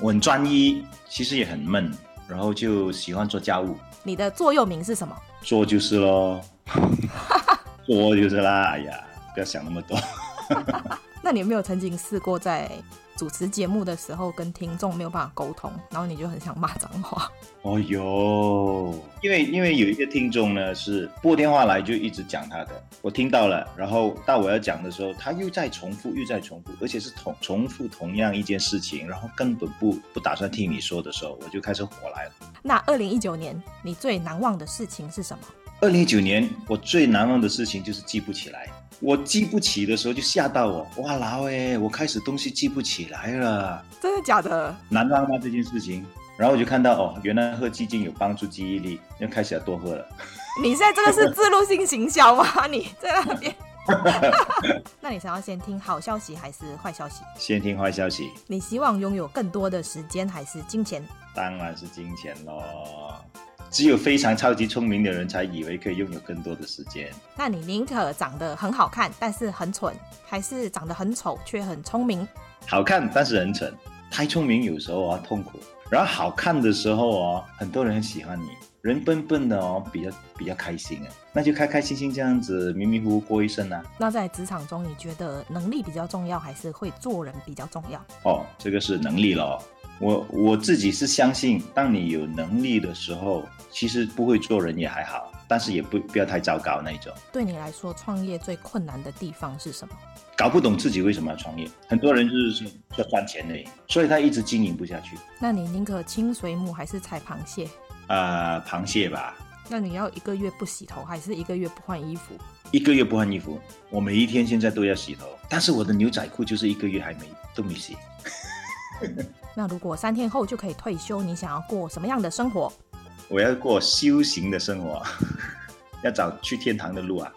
[SPEAKER 3] 我很专一，其实也很闷，然后就喜欢做家务。
[SPEAKER 4] 你的座右铭是什么？
[SPEAKER 3] 做就是喽，做就是啦，哎呀。不要想那么多。
[SPEAKER 4] 那你有没有曾经试过在主持节目的时候跟听众没有办法沟通，然后你就很想骂脏话？
[SPEAKER 3] 哦哟，因为因为有一个听众呢是拨电话来就一直讲他的，我听到了，然后到我要讲的时候，他又在重复又在重复，而且是同重复同样一件事情，然后根本不不打算听你说的时候，我就开始火来了。
[SPEAKER 4] 那二零一九年你最难忘的事情是什么？
[SPEAKER 3] 二零一九年我最难忘的事情就是记不起来。我记不起的时候就吓到我，哇老诶，我开始东西记不起来了，
[SPEAKER 4] 真的假的？
[SPEAKER 3] 难忘吗这件事情？然后我就看到哦，原来喝鸡精有帮助记忆力，又开始要多喝了。
[SPEAKER 4] 你现在这个是自录性行销吗？你在那边？那你想要先听好消息还是坏消息？
[SPEAKER 3] 先听坏消息。
[SPEAKER 4] 你希望拥有更多的时间还是金钱？
[SPEAKER 3] 当然是金钱喽。只有非常超级聪明的人才以为可以拥有更多的时间。
[SPEAKER 4] 那你宁可长得很好看，但是很蠢，还是长得很丑却很聪明？
[SPEAKER 3] 好看但是很蠢，太聪明有时候啊痛苦。然后好看的时候哦，很多人很喜欢你。人笨笨的哦，比较比较开心啊，那就开开心心这样子迷迷糊糊过一生啊。
[SPEAKER 4] 那在职场中，你觉得能力比较重要，还是会做人比较重要？
[SPEAKER 3] 哦，这个是能力咯。我我自己是相信，当你有能力的时候，其实不会做人也还好，但是也不不要太糟糕那一
[SPEAKER 4] 种。对你来说，创业最困难的地方是什么？
[SPEAKER 3] 搞不懂自己为什么要创业。很多人就是说要赚钱而已，所以他一直经营不下去。
[SPEAKER 4] 那你宁可清水母还是踩螃蟹？
[SPEAKER 3] 呃，螃蟹吧。
[SPEAKER 4] 那你要一个月不洗头，还是一个月不换衣服？
[SPEAKER 3] 一个月不换衣服。我每一天现在都要洗头，但是我的牛仔裤就是一个月还没都没洗。
[SPEAKER 4] 那如果三天后就可以退休，你想要过什么样的生活？
[SPEAKER 3] 我要过修行的生活，要找去天堂的路啊。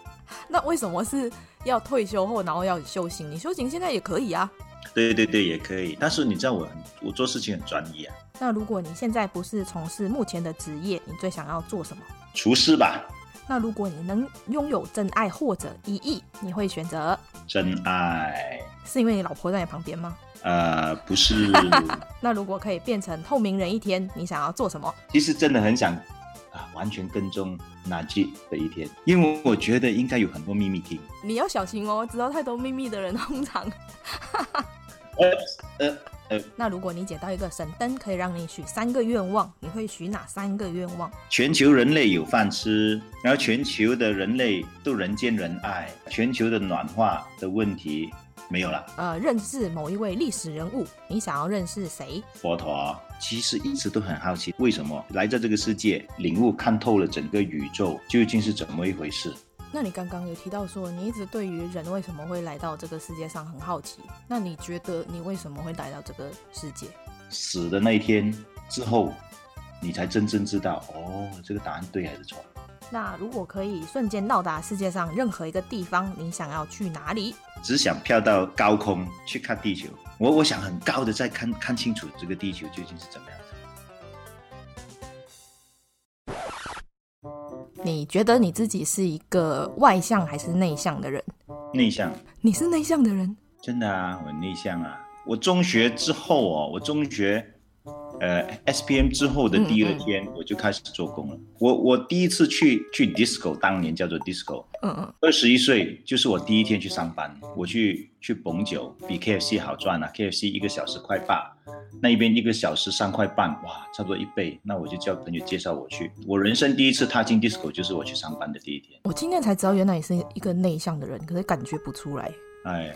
[SPEAKER 4] 那为什么是要退休后，然后要修行？你修行现在也可以啊。
[SPEAKER 3] 对对对，也可以。但是你知道我很，我做事情很专一啊。
[SPEAKER 4] 那如果你现在不是从事目前的职业，你最想要做什么？
[SPEAKER 3] 厨师吧。
[SPEAKER 4] 那如果你能拥有真爱或者一亿，你会选择
[SPEAKER 3] 真爱？
[SPEAKER 4] 是因为你老婆在你旁边吗？
[SPEAKER 3] 呃，不是。
[SPEAKER 4] 那如果可以变成透明人一天，你想要做什么？
[SPEAKER 3] 其实真的很想啊，完全跟踪哪吉的一天，因为我觉得应该有很多秘密听。
[SPEAKER 4] 你要小心哦，知道太多秘密的人通常。
[SPEAKER 3] 呃呃呃。
[SPEAKER 4] 那如果你捡到一个神灯，可以让你许三个愿望，你会许哪三个愿望？
[SPEAKER 3] 全球人类有饭吃，然后全球的人类都人见人爱，全球的暖化的问题。没有了。
[SPEAKER 4] 呃，认识某一位历史人物，你想要认识谁？
[SPEAKER 3] 佛陀。其实一直都很好奇，为什么来到这个世界，领悟看透了整个宇宙究竟是怎么一回事？
[SPEAKER 4] 那你刚刚有提到说，你一直对于人为什么会来到这个世界上很好奇。那你觉得你为什么会来到这个世界？
[SPEAKER 3] 死的那一天之后，你才真正知道，哦，这个答案对还是错？
[SPEAKER 4] 那如果可以瞬间到达世界上任何一个地方，你想要去哪里？
[SPEAKER 3] 只想飘到高空去看地球，我我想很高的再看看清楚这个地球究竟是怎么样子。
[SPEAKER 4] 你你觉得你自己是一个外向还是内向的人？
[SPEAKER 3] 内向。
[SPEAKER 4] 你是内向的人？
[SPEAKER 3] 真的啊，我内向啊。我中学之后哦，我中学。呃，SPM 之后的第二天，我就开始做工了。嗯嗯、我我第一次去去 disco，当年叫做 disco。嗯嗯。二十一岁就是我第一天去上班，我去去捧酒，比 KFC 好赚啊！KFC 一个小时块八，那一边一个小时三块半，哇，差不多一倍。那我就叫朋友介绍我去。我人生第一次踏进 disco，就是我去上班的第一天。
[SPEAKER 4] 我今天才知道，原来你是一个内向的人，可是感觉不出来。
[SPEAKER 3] 哎。